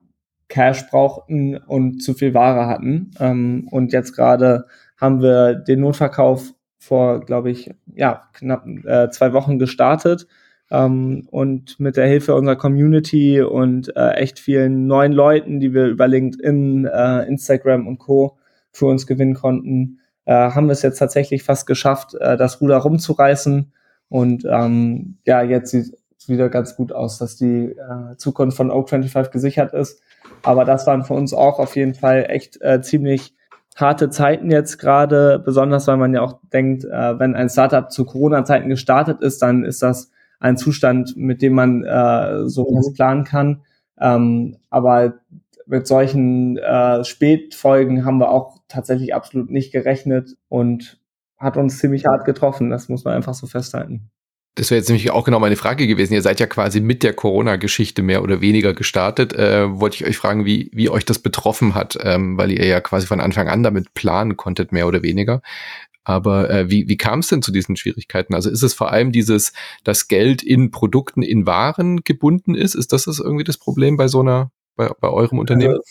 Cash brauchten und zu viel Ware hatten. Ähm, und jetzt gerade haben wir den Notverkauf vor, glaube ich, ja knapp äh, zwei Wochen gestartet ähm, und mit der Hilfe unserer Community und äh, echt vielen neuen Leuten, die wir über LinkedIn, äh, Instagram und Co. für uns gewinnen konnten, äh, haben wir es jetzt tatsächlich fast geschafft, äh, das Ruder rumzureißen. Und ähm, ja, jetzt sieht es wieder ganz gut aus, dass die äh, Zukunft von Oak25 gesichert ist. Aber das waren für uns auch auf jeden Fall echt äh, ziemlich harte Zeiten jetzt gerade, besonders weil man ja auch denkt, wenn ein Startup zu Corona-Zeiten gestartet ist, dann ist das ein Zustand, mit dem man äh, so mhm. planen kann. Ähm, aber mit solchen äh, Spätfolgen haben wir auch tatsächlich absolut nicht gerechnet und hat uns ziemlich hart getroffen. Das muss man einfach so festhalten. Das wäre jetzt nämlich auch genau meine Frage gewesen. Ihr seid ja quasi mit der Corona-Geschichte mehr oder weniger gestartet. Äh, wollte ich euch fragen, wie, wie euch das betroffen hat, ähm, weil ihr ja quasi von Anfang an damit planen konntet, mehr oder weniger. Aber äh, wie, wie kam es denn zu diesen Schwierigkeiten? Also ist es vor allem dieses, dass Geld in Produkten, in Waren gebunden ist? Ist das, das irgendwie das Problem bei so einer, bei, bei eurem Unternehmen? Also,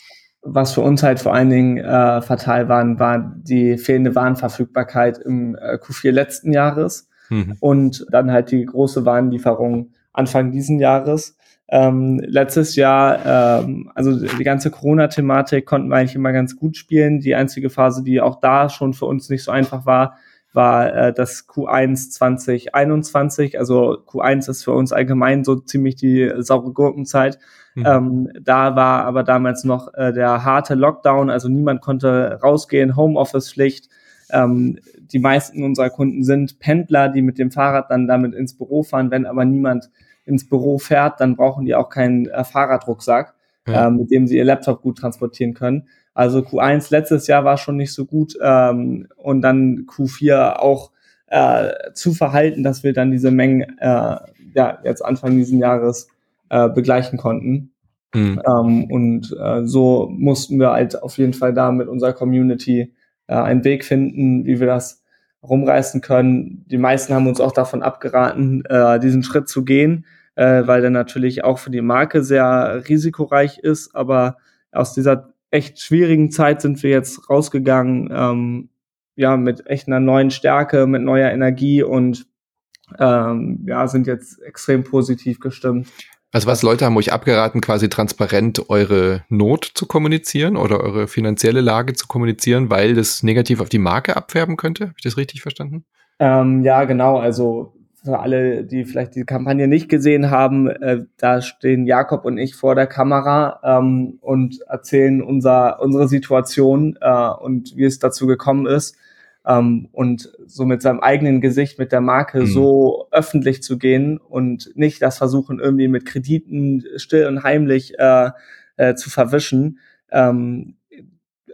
was für uns halt vor allen Dingen äh, fatal waren, war die fehlende Warenverfügbarkeit im äh, Q4 letzten Jahres mhm. und dann halt die große Warenlieferung Anfang diesen Jahres. Ähm, letztes Jahr, ähm, also die ganze Corona-Thematik konnten wir eigentlich immer ganz gut spielen. Die einzige Phase, die auch da schon für uns nicht so einfach war, war äh, das Q1 2021. Also Q1 ist für uns allgemein so ziemlich die saure Gurkenzeit. Mhm. Ähm, da war aber damals noch äh, der harte Lockdown, also niemand konnte rausgehen, Homeoffice-Pflicht. Ähm, die meisten unserer Kunden sind Pendler, die mit dem Fahrrad dann damit ins Büro fahren. Wenn aber niemand ins Büro fährt, dann brauchen die auch keinen äh, Fahrradrucksack, ja. äh, mit dem sie ihr Laptop gut transportieren können. Also Q1 letztes Jahr war schon nicht so gut ähm, und dann Q4 auch äh, zu verhalten, dass wir dann diese Mengen äh, ja jetzt Anfang diesen Jahres äh, begleichen konnten. Mhm. Ähm, und äh, so mussten wir halt auf jeden Fall da mit unserer Community äh, einen Weg finden, wie wir das rumreißen können. Die meisten haben uns auch davon abgeraten, äh, diesen Schritt zu gehen, äh, weil der natürlich auch für die Marke sehr risikoreich ist. Aber aus dieser echt schwierigen Zeit sind wir jetzt rausgegangen, ähm, ja, mit echt einer neuen Stärke, mit neuer Energie und ähm, ja, sind jetzt extrem positiv gestimmt. Also was Leute haben euch abgeraten, quasi transparent eure Not zu kommunizieren oder eure finanzielle Lage zu kommunizieren, weil das negativ auf die Marke abfärben könnte. Habe ich das richtig verstanden? Ähm, ja, genau. Also für alle, die vielleicht die Kampagne nicht gesehen haben, äh, da stehen Jakob und ich vor der Kamera ähm, und erzählen unser, unsere Situation äh, und wie es dazu gekommen ist ähm, und so mit seinem eigenen Gesicht, mit der Marke mhm. so öffentlich zu gehen und nicht das versuchen, irgendwie mit Krediten still und heimlich äh, äh, zu verwischen, ähm,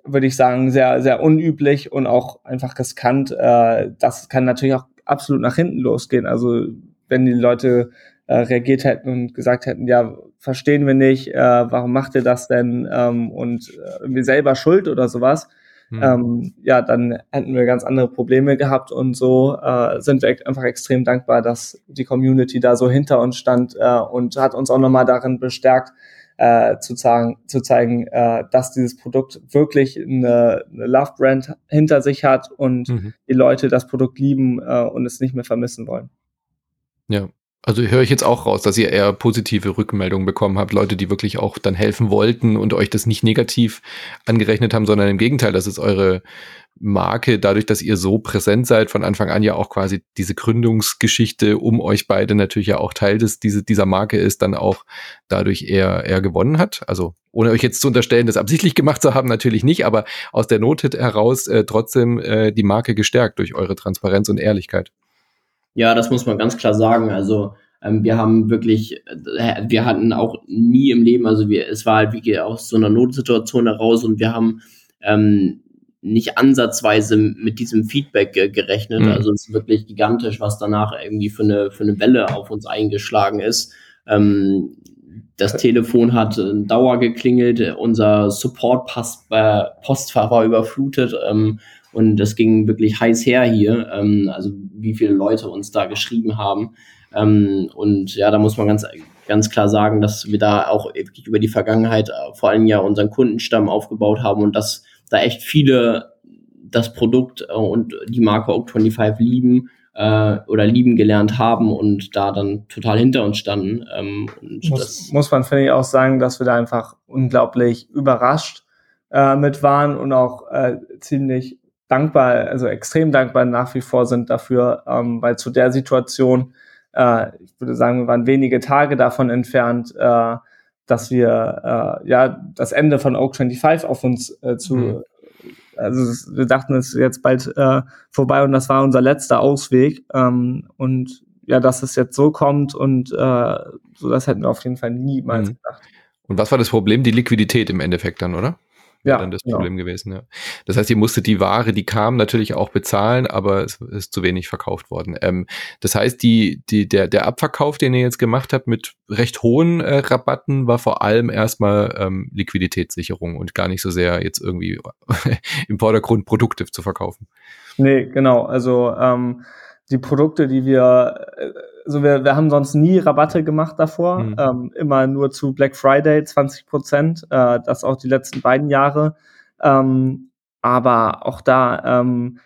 würde ich sagen, sehr, sehr unüblich und auch einfach riskant. Äh, das kann natürlich auch absolut nach hinten losgehen. Also wenn die Leute äh, reagiert hätten und gesagt hätten, ja, verstehen wir nicht, äh, warum macht ihr das denn ähm, und äh, irgendwie selber schuld oder sowas, Mhm. Ähm, ja, dann hätten wir ganz andere Probleme gehabt und so äh, sind wir einfach extrem dankbar, dass die Community da so hinter uns stand äh, und hat uns auch nochmal darin bestärkt, äh, zu, zeigen, zu zeigen, äh, dass dieses Produkt wirklich eine, eine Love-Brand hinter sich hat und mhm. die Leute das Produkt lieben äh, und es nicht mehr vermissen wollen. Ja, also höre ich jetzt auch raus, dass ihr eher positive Rückmeldungen bekommen habt, Leute, die wirklich auch dann helfen wollten und euch das nicht negativ angerechnet haben, sondern im Gegenteil, dass es eure Marke, dadurch, dass ihr so präsent seid, von Anfang an ja auch quasi diese Gründungsgeschichte um euch beide natürlich ja auch Teil des, diese, dieser Marke ist, dann auch dadurch eher, eher gewonnen hat. Also ohne euch jetzt zu unterstellen, das absichtlich gemacht zu haben, natürlich nicht, aber aus der Not heraus äh, trotzdem äh, die Marke gestärkt durch eure Transparenz und Ehrlichkeit. Ja, das muss man ganz klar sagen. Also ähm, wir haben wirklich, äh, wir hatten auch nie im Leben, also wir, es war halt wie aus so einer Notsituation heraus und wir haben ähm, nicht ansatzweise mit diesem Feedback äh, gerechnet. Mhm. Also es ist wirklich gigantisch, was danach irgendwie für eine, für eine Welle auf uns eingeschlagen ist. Ähm, das Telefon hat äh, Dauer geklingelt, unser Support-Postfach war überflutet. Ähm, und das ging wirklich heiß her hier, ähm, also wie viele Leute uns da geschrieben haben. Ähm, und ja, da muss man ganz, ganz klar sagen, dass wir da auch über die Vergangenheit äh, vor allem ja unseren Kundenstamm aufgebaut haben und dass da echt viele das Produkt äh, und die Marke Oak25 lieben äh, oder lieben gelernt haben und da dann total hinter uns standen. Ähm, muss, muss man, finde ich, auch sagen, dass wir da einfach unglaublich überrascht äh, mit waren und auch äh, ziemlich dankbar, also extrem dankbar nach wie vor sind dafür, ähm, weil zu der Situation, äh, ich würde sagen, wir waren wenige Tage davon entfernt, äh, dass wir äh, ja das Ende von Oak 25 auf uns äh, zu mhm. also wir dachten, es ist jetzt bald äh, vorbei und das war unser letzter Ausweg ähm, und ja, dass es jetzt so kommt und äh, so das hätten wir auf jeden Fall niemals mhm. gedacht. Und was war das Problem? Die Liquidität im Endeffekt dann, oder? Ja, dann das genau. Problem gewesen. Ja. Das heißt, ihr musstet die Ware, die kam, natürlich auch bezahlen, aber es ist zu wenig verkauft worden. Ähm, das heißt, die, die, der, der Abverkauf, den ihr jetzt gemacht habt mit recht hohen äh, Rabatten, war vor allem erstmal ähm, Liquiditätssicherung und gar nicht so sehr jetzt irgendwie im Vordergrund Produkte zu verkaufen. Nee, genau. Also ähm, die Produkte, die wir, also wir, wir haben sonst nie Rabatte gemacht davor, mhm. ähm, immer nur zu Black Friday 20 Prozent, äh, das auch die letzten beiden Jahre. Ähm, aber auch da ähm,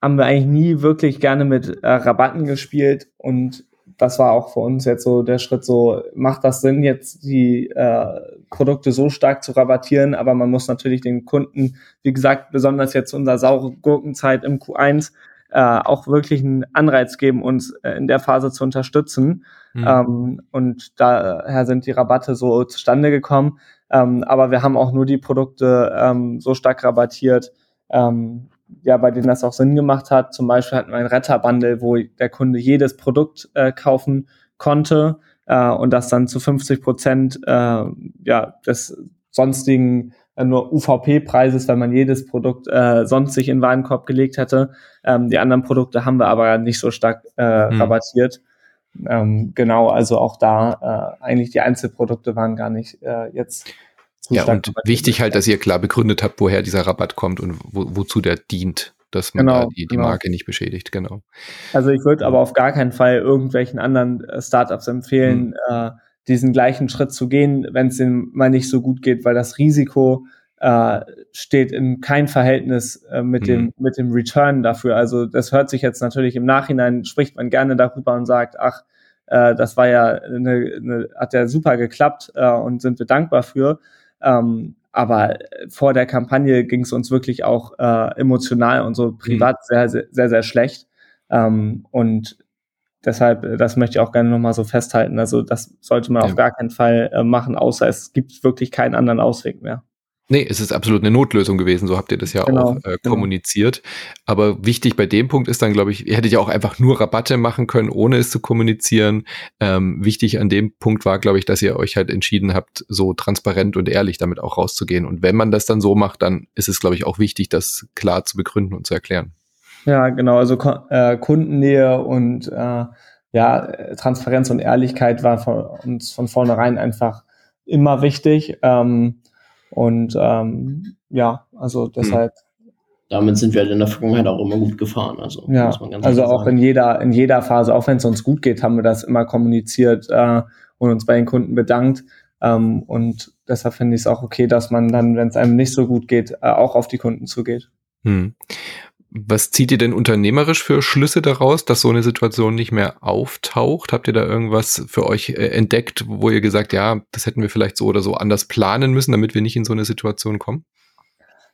haben wir eigentlich nie wirklich gerne mit äh, Rabatten gespielt und das war auch für uns jetzt so der Schritt, so macht das Sinn, jetzt die äh, Produkte so stark zu rabattieren, aber man muss natürlich den Kunden, wie gesagt, besonders jetzt zu unserer saure Gurkenzeit im Q1, äh, auch wirklich einen Anreiz geben, uns äh, in der Phase zu unterstützen. Mhm. Ähm, und daher sind die Rabatte so zustande gekommen. Ähm, aber wir haben auch nur die Produkte ähm, so stark rabattiert, ähm, ja, bei denen das auch Sinn gemacht hat. Zum Beispiel hatten wir ein Retterbundle, wo der Kunde jedes Produkt äh, kaufen konnte äh, und das dann zu 50 Prozent äh, ja, des sonstigen nur UVP-Preises, wenn man jedes Produkt äh, sonst sich in den Warenkorb gelegt hätte. Ähm, die anderen Produkte haben wir aber nicht so stark äh, mhm. rabattiert. Ähm, genau, also auch da äh, eigentlich die Einzelprodukte waren gar nicht äh, jetzt. Ja, und wichtig halt, dass ihr klar begründet habt, woher dieser Rabatt kommt und wo, wozu der dient, dass man genau, da die, die genau. Marke nicht beschädigt, genau. Also ich würde aber auf gar keinen Fall irgendwelchen anderen äh, Startups empfehlen, mhm. äh, diesen gleichen Schritt zu gehen, wenn es ihnen mal nicht so gut geht, weil das Risiko äh, steht in kein Verhältnis äh, mit, mhm. dem, mit dem Return dafür. Also das hört sich jetzt natürlich im Nachhinein, spricht man gerne darüber und sagt, ach, äh, das war ja eine, eine, hat ja super geklappt äh, und sind wir dankbar für. Ähm, aber vor der Kampagne ging es uns wirklich auch äh, emotional und so privat mhm. sehr, sehr, sehr, sehr schlecht. Ähm, und Deshalb, äh, das möchte ich auch gerne nochmal so festhalten. Also das sollte man ja. auf gar keinen Fall äh, machen, außer es gibt wirklich keinen anderen Ausweg mehr. Nee, es ist absolut eine Notlösung gewesen, so habt ihr das ja genau, auch äh, genau. kommuniziert. Aber wichtig bei dem Punkt ist dann, glaube ich, ihr hättet ja auch einfach nur Rabatte machen können, ohne es zu kommunizieren. Ähm, wichtig an dem Punkt war, glaube ich, dass ihr euch halt entschieden habt, so transparent und ehrlich damit auch rauszugehen. Und wenn man das dann so macht, dann ist es, glaube ich, auch wichtig, das klar zu begründen und zu erklären. Ja, genau. Also äh, Kundennähe und äh, ja, Transparenz und Ehrlichkeit war von uns von vornherein einfach immer wichtig. Ähm, und ähm, ja, also hm. deshalb. Damit sind wir halt in der Vergangenheit auch immer gut gefahren. Also, ja, also auch in jeder, in jeder Phase, auch wenn es uns gut geht, haben wir das immer kommuniziert äh, und uns bei den Kunden bedankt. Ähm, und deshalb finde ich es auch okay, dass man dann, wenn es einem nicht so gut geht, äh, auch auf die Kunden zugeht. Hm. Was zieht ihr denn unternehmerisch für Schlüsse daraus, dass so eine Situation nicht mehr auftaucht? Habt ihr da irgendwas für euch äh, entdeckt, wo ihr gesagt, ja, das hätten wir vielleicht so oder so anders planen müssen, damit wir nicht in so eine Situation kommen?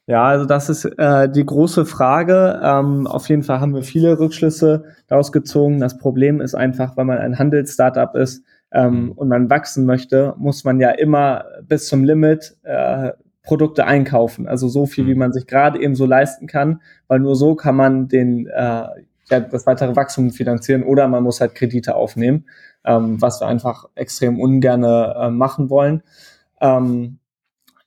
Ja, also das ist äh, die große Frage. Ähm, auf jeden Fall haben wir viele Rückschlüsse daraus gezogen. Das Problem ist einfach, wenn man ein Handelsstartup ist ähm, mhm. und man wachsen möchte, muss man ja immer bis zum Limit äh, Produkte einkaufen. Also so viel, wie mhm. man sich gerade eben so leisten kann, weil nur so kann man den, äh, ja, das weitere Wachstum finanzieren oder man muss halt Kredite aufnehmen, ähm, was wir einfach extrem ungerne äh, machen wollen. Ähm,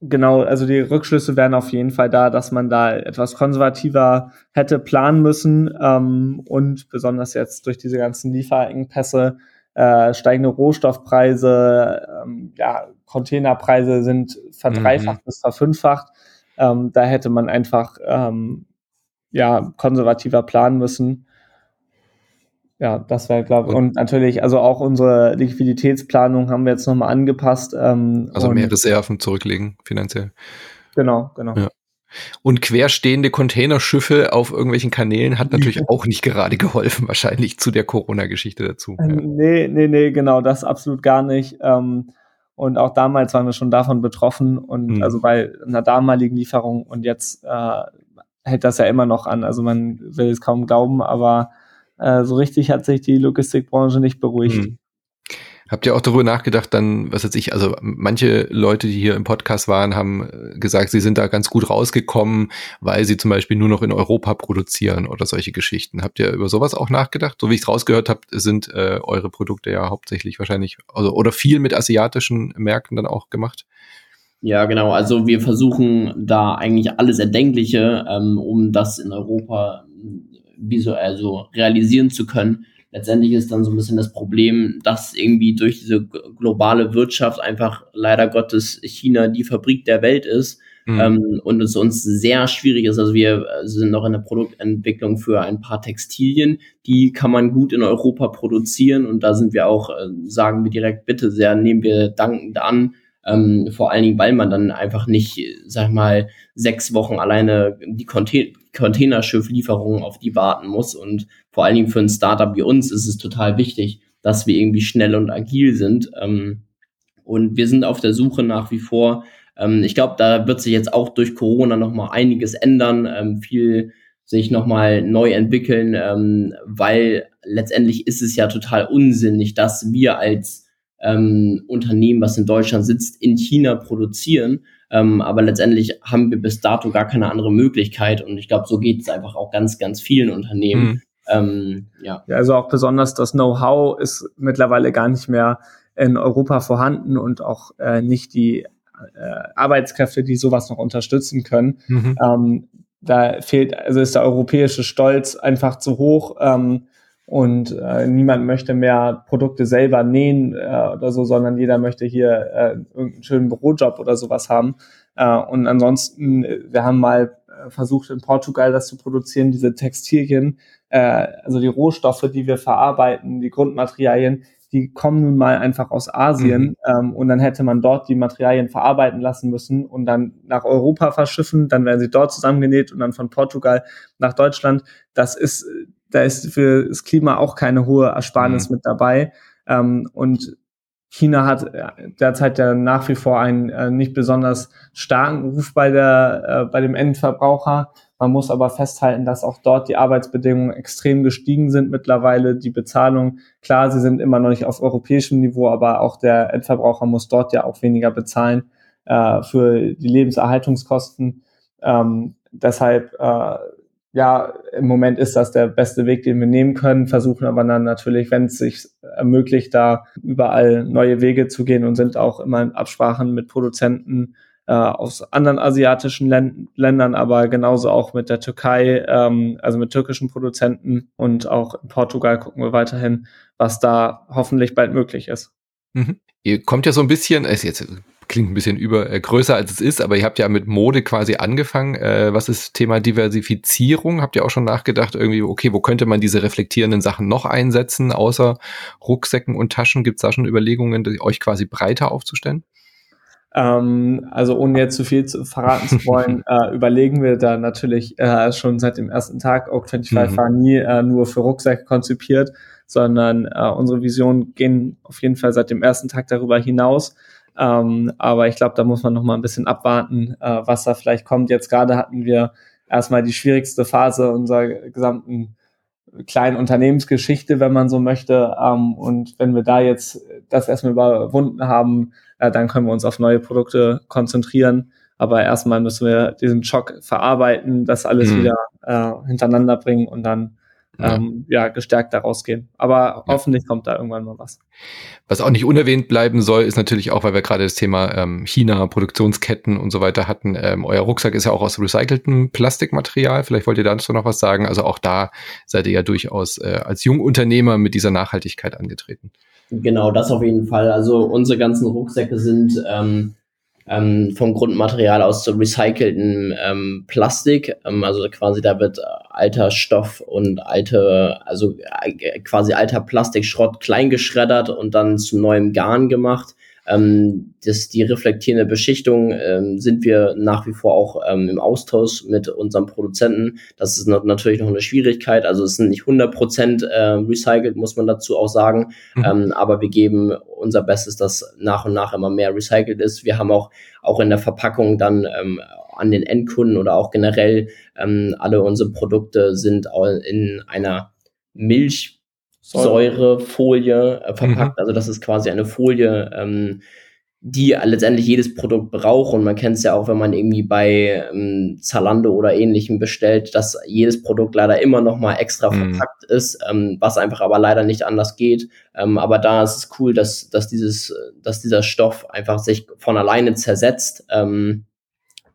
genau, also die Rückschlüsse wären auf jeden Fall da, dass man da etwas konservativer hätte planen müssen ähm, und besonders jetzt durch diese ganzen Lieferengpässe äh, steigende Rohstoffpreise, ähm, ja, Containerpreise sind verdreifacht mhm. bis verfünffacht. Ähm, da hätte man einfach ähm, ja, konservativer planen müssen. Ja, das wäre, glaube ich, und natürlich, also auch unsere Liquiditätsplanung haben wir jetzt nochmal angepasst. Ähm, also mehr Reserven zurücklegen, finanziell. Genau, genau. Ja. Und querstehende Containerschiffe auf irgendwelchen Kanälen hat natürlich auch nicht gerade geholfen, wahrscheinlich zu der Corona-Geschichte dazu. Ja. Nee, nee, nee, genau, das absolut gar nicht. Ähm, und auch damals waren wir schon davon betroffen und mhm. also bei einer damaligen Lieferung und jetzt äh, hält das ja immer noch an. Also man will es kaum glauben, aber äh, so richtig hat sich die Logistikbranche nicht beruhigt. Mhm. Habt ihr auch darüber nachgedacht, dann, was weiß ich, also manche Leute, die hier im Podcast waren, haben äh, gesagt, sie sind da ganz gut rausgekommen, weil sie zum Beispiel nur noch in Europa produzieren oder solche Geschichten. Habt ihr über sowas auch nachgedacht? So wie ich es rausgehört habe, sind äh, eure Produkte ja hauptsächlich wahrscheinlich, also oder viel mit asiatischen Märkten dann auch gemacht. Ja, genau. Also wir versuchen da eigentlich alles Erdenkliche, ähm, um das in Europa visuell also realisieren zu können. Letztendlich ist dann so ein bisschen das Problem, dass irgendwie durch diese globale Wirtschaft einfach leider Gottes China die Fabrik der Welt ist mhm. ähm, und es uns sehr schwierig ist. Also wir äh, sind noch in der Produktentwicklung für ein paar Textilien, die kann man gut in Europa produzieren und da sind wir auch, äh, sagen wir direkt, bitte sehr, nehmen wir dankend an, ähm, vor allen Dingen, weil man dann einfach nicht, sag mal, sechs Wochen alleine die Contain Containerschifflieferungen auf die warten muss. Und vor allen Dingen für ein Startup wie uns ist es total wichtig, dass wir irgendwie schnell und agil sind. Ähm, und wir sind auf der Suche nach wie vor. Ähm, ich glaube, da wird sich jetzt auch durch Corona noch mal einiges ändern, ähm, viel sich noch mal neu entwickeln, ähm, weil letztendlich ist es ja total unsinnig, dass wir als ähm, Unternehmen, was in Deutschland sitzt, in China produzieren. Ähm, aber letztendlich haben wir bis dato gar keine andere Möglichkeit. Und ich glaube, so geht es einfach auch ganz, ganz vielen Unternehmen. Mhm. Ähm, ja. ja, also auch besonders das Know-how ist mittlerweile gar nicht mehr in Europa vorhanden und auch äh, nicht die äh, Arbeitskräfte, die sowas noch unterstützen können. Mhm. Ähm, da fehlt, also ist der europäische Stolz einfach zu hoch. Ähm, und äh, niemand möchte mehr Produkte selber nähen äh, oder so, sondern jeder möchte hier äh, irgendeinen schönen Bürojob oder sowas haben. Äh, und ansonsten, wir haben mal versucht in Portugal das zu produzieren, diese Textilien, äh, also die Rohstoffe, die wir verarbeiten, die Grundmaterialien, die kommen nun mal einfach aus Asien mhm. ähm, und dann hätte man dort die Materialien verarbeiten lassen müssen und dann nach Europa verschiffen, dann werden sie dort zusammengenäht und dann von Portugal nach Deutschland. Das ist da ist für das Klima auch keine hohe Ersparnis mhm. mit dabei. Ähm, und China hat äh, derzeit ja nach wie vor einen äh, nicht besonders starken Ruf bei der äh, bei dem Endverbraucher. Man muss aber festhalten, dass auch dort die Arbeitsbedingungen extrem gestiegen sind mittlerweile. Die Bezahlung, klar, sie sind immer noch nicht auf europäischem Niveau, aber auch der Endverbraucher muss dort ja auch weniger bezahlen äh, für die Lebenserhaltungskosten. Ähm, deshalb äh, ja, im Moment ist das der beste Weg, den wir nehmen können, versuchen aber dann natürlich, wenn es sich ermöglicht, da überall neue Wege zu gehen und sind auch immer in Absprachen mit Produzenten äh, aus anderen asiatischen Län Ländern, aber genauso auch mit der Türkei, ähm, also mit türkischen Produzenten und auch in Portugal gucken wir weiterhin, was da hoffentlich bald möglich ist. Mhm. Ihr kommt ja so ein bisschen, ist jetzt klingt ein bisschen über äh, größer als es ist, aber ihr habt ja mit Mode quasi angefangen. Äh, was ist Thema Diversifizierung? Habt ihr auch schon nachgedacht, irgendwie, okay, wo könnte man diese reflektierenden Sachen noch einsetzen, außer Rucksäcken und Taschen? Gibt es da schon Überlegungen, euch quasi breiter aufzustellen? Ähm, also ohne jetzt zu viel zu, verraten zu wollen, äh, überlegen wir da natürlich äh, schon seit dem ersten Tag. Oak 25 mhm. war nie äh, nur für Rucksäcke konzipiert, sondern äh, unsere Visionen gehen auf jeden Fall seit dem ersten Tag darüber hinaus. Ähm, aber ich glaube, da muss man noch mal ein bisschen abwarten, äh, was da vielleicht kommt. Jetzt gerade hatten wir erstmal die schwierigste Phase unserer gesamten kleinen Unternehmensgeschichte, wenn man so möchte. Ähm, und wenn wir da jetzt das erstmal überwunden haben, äh, dann können wir uns auf neue Produkte konzentrieren. Aber erstmal müssen wir diesen Schock verarbeiten, das alles mhm. wieder äh, hintereinander bringen und dann ja. Ähm, ja, gestärkt da rausgehen. Aber ja. hoffentlich kommt da irgendwann mal was. Was auch nicht unerwähnt bleiben soll, ist natürlich auch, weil wir gerade das Thema ähm, China, Produktionsketten und so weiter hatten. Ähm, euer Rucksack ist ja auch aus recyceltem Plastikmaterial. Vielleicht wollt ihr dazu noch was sagen. Also auch da seid ihr ja durchaus äh, als Jungunternehmer mit dieser Nachhaltigkeit angetreten. Genau, das auf jeden Fall. Also unsere ganzen Rucksäcke sind ähm, ähm, vom Grundmaterial aus so recyceltem ähm, Plastik. Ähm, also quasi da wird alter Stoff und alte, also äh, quasi alter Plastikschrott kleingeschreddert und dann zu neuem Garn gemacht. Ähm, das, die reflektierende Beschichtung ähm, sind wir nach wie vor auch ähm, im Austausch mit unserem Produzenten. Das ist natürlich noch eine Schwierigkeit. Also es sind nicht 100% äh, recycelt, muss man dazu auch sagen. Mhm. Ähm, aber wir geben unser Bestes, dass nach und nach immer mehr recycelt ist. Wir haben auch, auch in der Verpackung dann ähm, an den Endkunden oder auch generell ähm, alle unsere Produkte sind in einer Milchsäurefolie äh, verpackt. Mhm. Also das ist quasi eine Folie, ähm, die letztendlich jedes Produkt braucht. Und man kennt es ja auch, wenn man irgendwie bei ähm, Zalando oder ähnlichem bestellt, dass jedes Produkt leider immer noch mal extra mhm. verpackt ist, ähm, was einfach aber leider nicht anders geht. Ähm, aber da ist es cool, dass, dass, dieses, dass dieser Stoff einfach sich von alleine zersetzt. Ähm,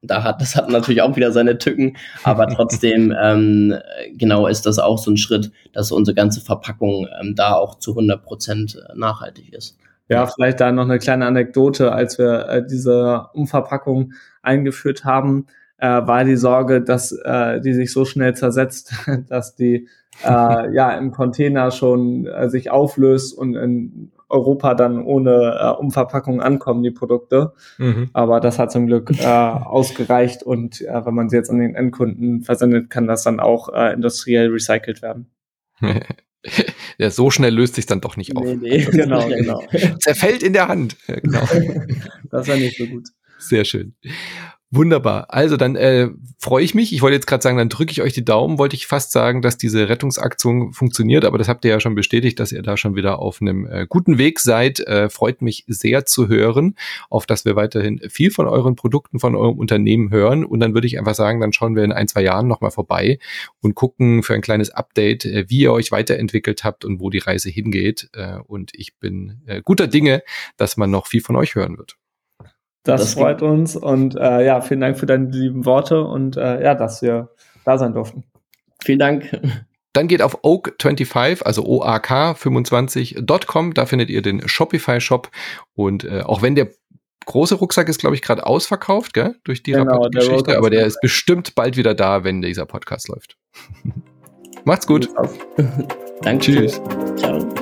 da hat, das hat natürlich auch wieder seine Tücken, aber trotzdem, ähm, genau ist das auch so ein Schritt, dass unsere ganze Verpackung ähm, da auch zu 100 Prozent nachhaltig ist. Ja, vielleicht da noch eine kleine Anekdote, als wir äh, diese Umverpackung eingeführt haben, äh, war die Sorge, dass äh, die sich so schnell zersetzt, dass die äh, ja im Container schon äh, sich auflöst und in Europa dann ohne äh, Umverpackung ankommen, die Produkte. Mhm. Aber das hat zum Glück äh, ausgereicht und äh, wenn man sie jetzt an den Endkunden versendet, kann das dann auch äh, industriell recycelt werden. ja, so schnell löst sich dann doch nicht auf. Nee, nee, genau, genau. Zerfällt in der Hand. Ja, genau. das war nicht so gut. Sehr schön. Wunderbar. Also dann äh, freue ich mich. Ich wollte jetzt gerade sagen, dann drücke ich euch die Daumen. Wollte ich fast sagen, dass diese Rettungsaktion funktioniert, aber das habt ihr ja schon bestätigt, dass ihr da schon wieder auf einem äh, guten Weg seid. Äh, freut mich sehr zu hören, auf dass wir weiterhin viel von euren Produkten, von eurem Unternehmen hören. Und dann würde ich einfach sagen, dann schauen wir in ein, zwei Jahren nochmal vorbei und gucken für ein kleines Update, äh, wie ihr euch weiterentwickelt habt und wo die Reise hingeht. Äh, und ich bin äh, guter Dinge, dass man noch viel von euch hören wird. Das, das freut uns und äh, ja, vielen Dank für deine lieben Worte und äh, ja, dass wir da sein durften. Vielen Dank. Dann geht auf oak25, also oak25.com, da findet ihr den Shopify Shop und äh, auch wenn der große Rucksack ist, glaube ich, gerade ausverkauft, gell, durch die genau, Rabattgeschichte, aber der ist bestimmt bald wieder da, wenn dieser Podcast läuft. Macht's gut. Danke. Tschüss. Ciao.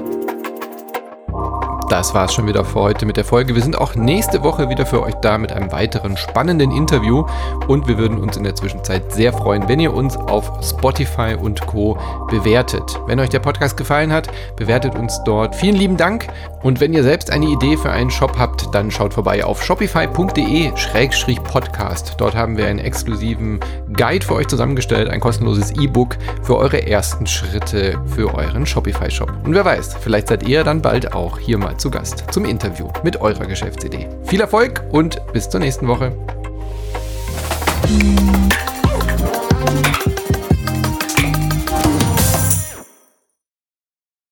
Das war's schon wieder für heute mit der Folge. Wir sind auch nächste Woche wieder für euch da mit einem weiteren spannenden Interview und wir würden uns in der Zwischenzeit sehr freuen, wenn ihr uns auf Spotify und Co. bewertet. Wenn euch der Podcast gefallen hat, bewertet uns dort. Vielen lieben Dank und wenn ihr selbst eine Idee für einen Shop habt, dann schaut vorbei auf shopify.de-podcast. Dort haben wir einen exklusiven Guide für euch zusammengestellt, ein kostenloses E-Book für eure ersten Schritte für euren Shopify-Shop. Und wer weiß, vielleicht seid ihr dann bald auch hier mal zu Gast zum Interview mit eurer Geschäftsidee. Viel Erfolg und bis zur nächsten Woche.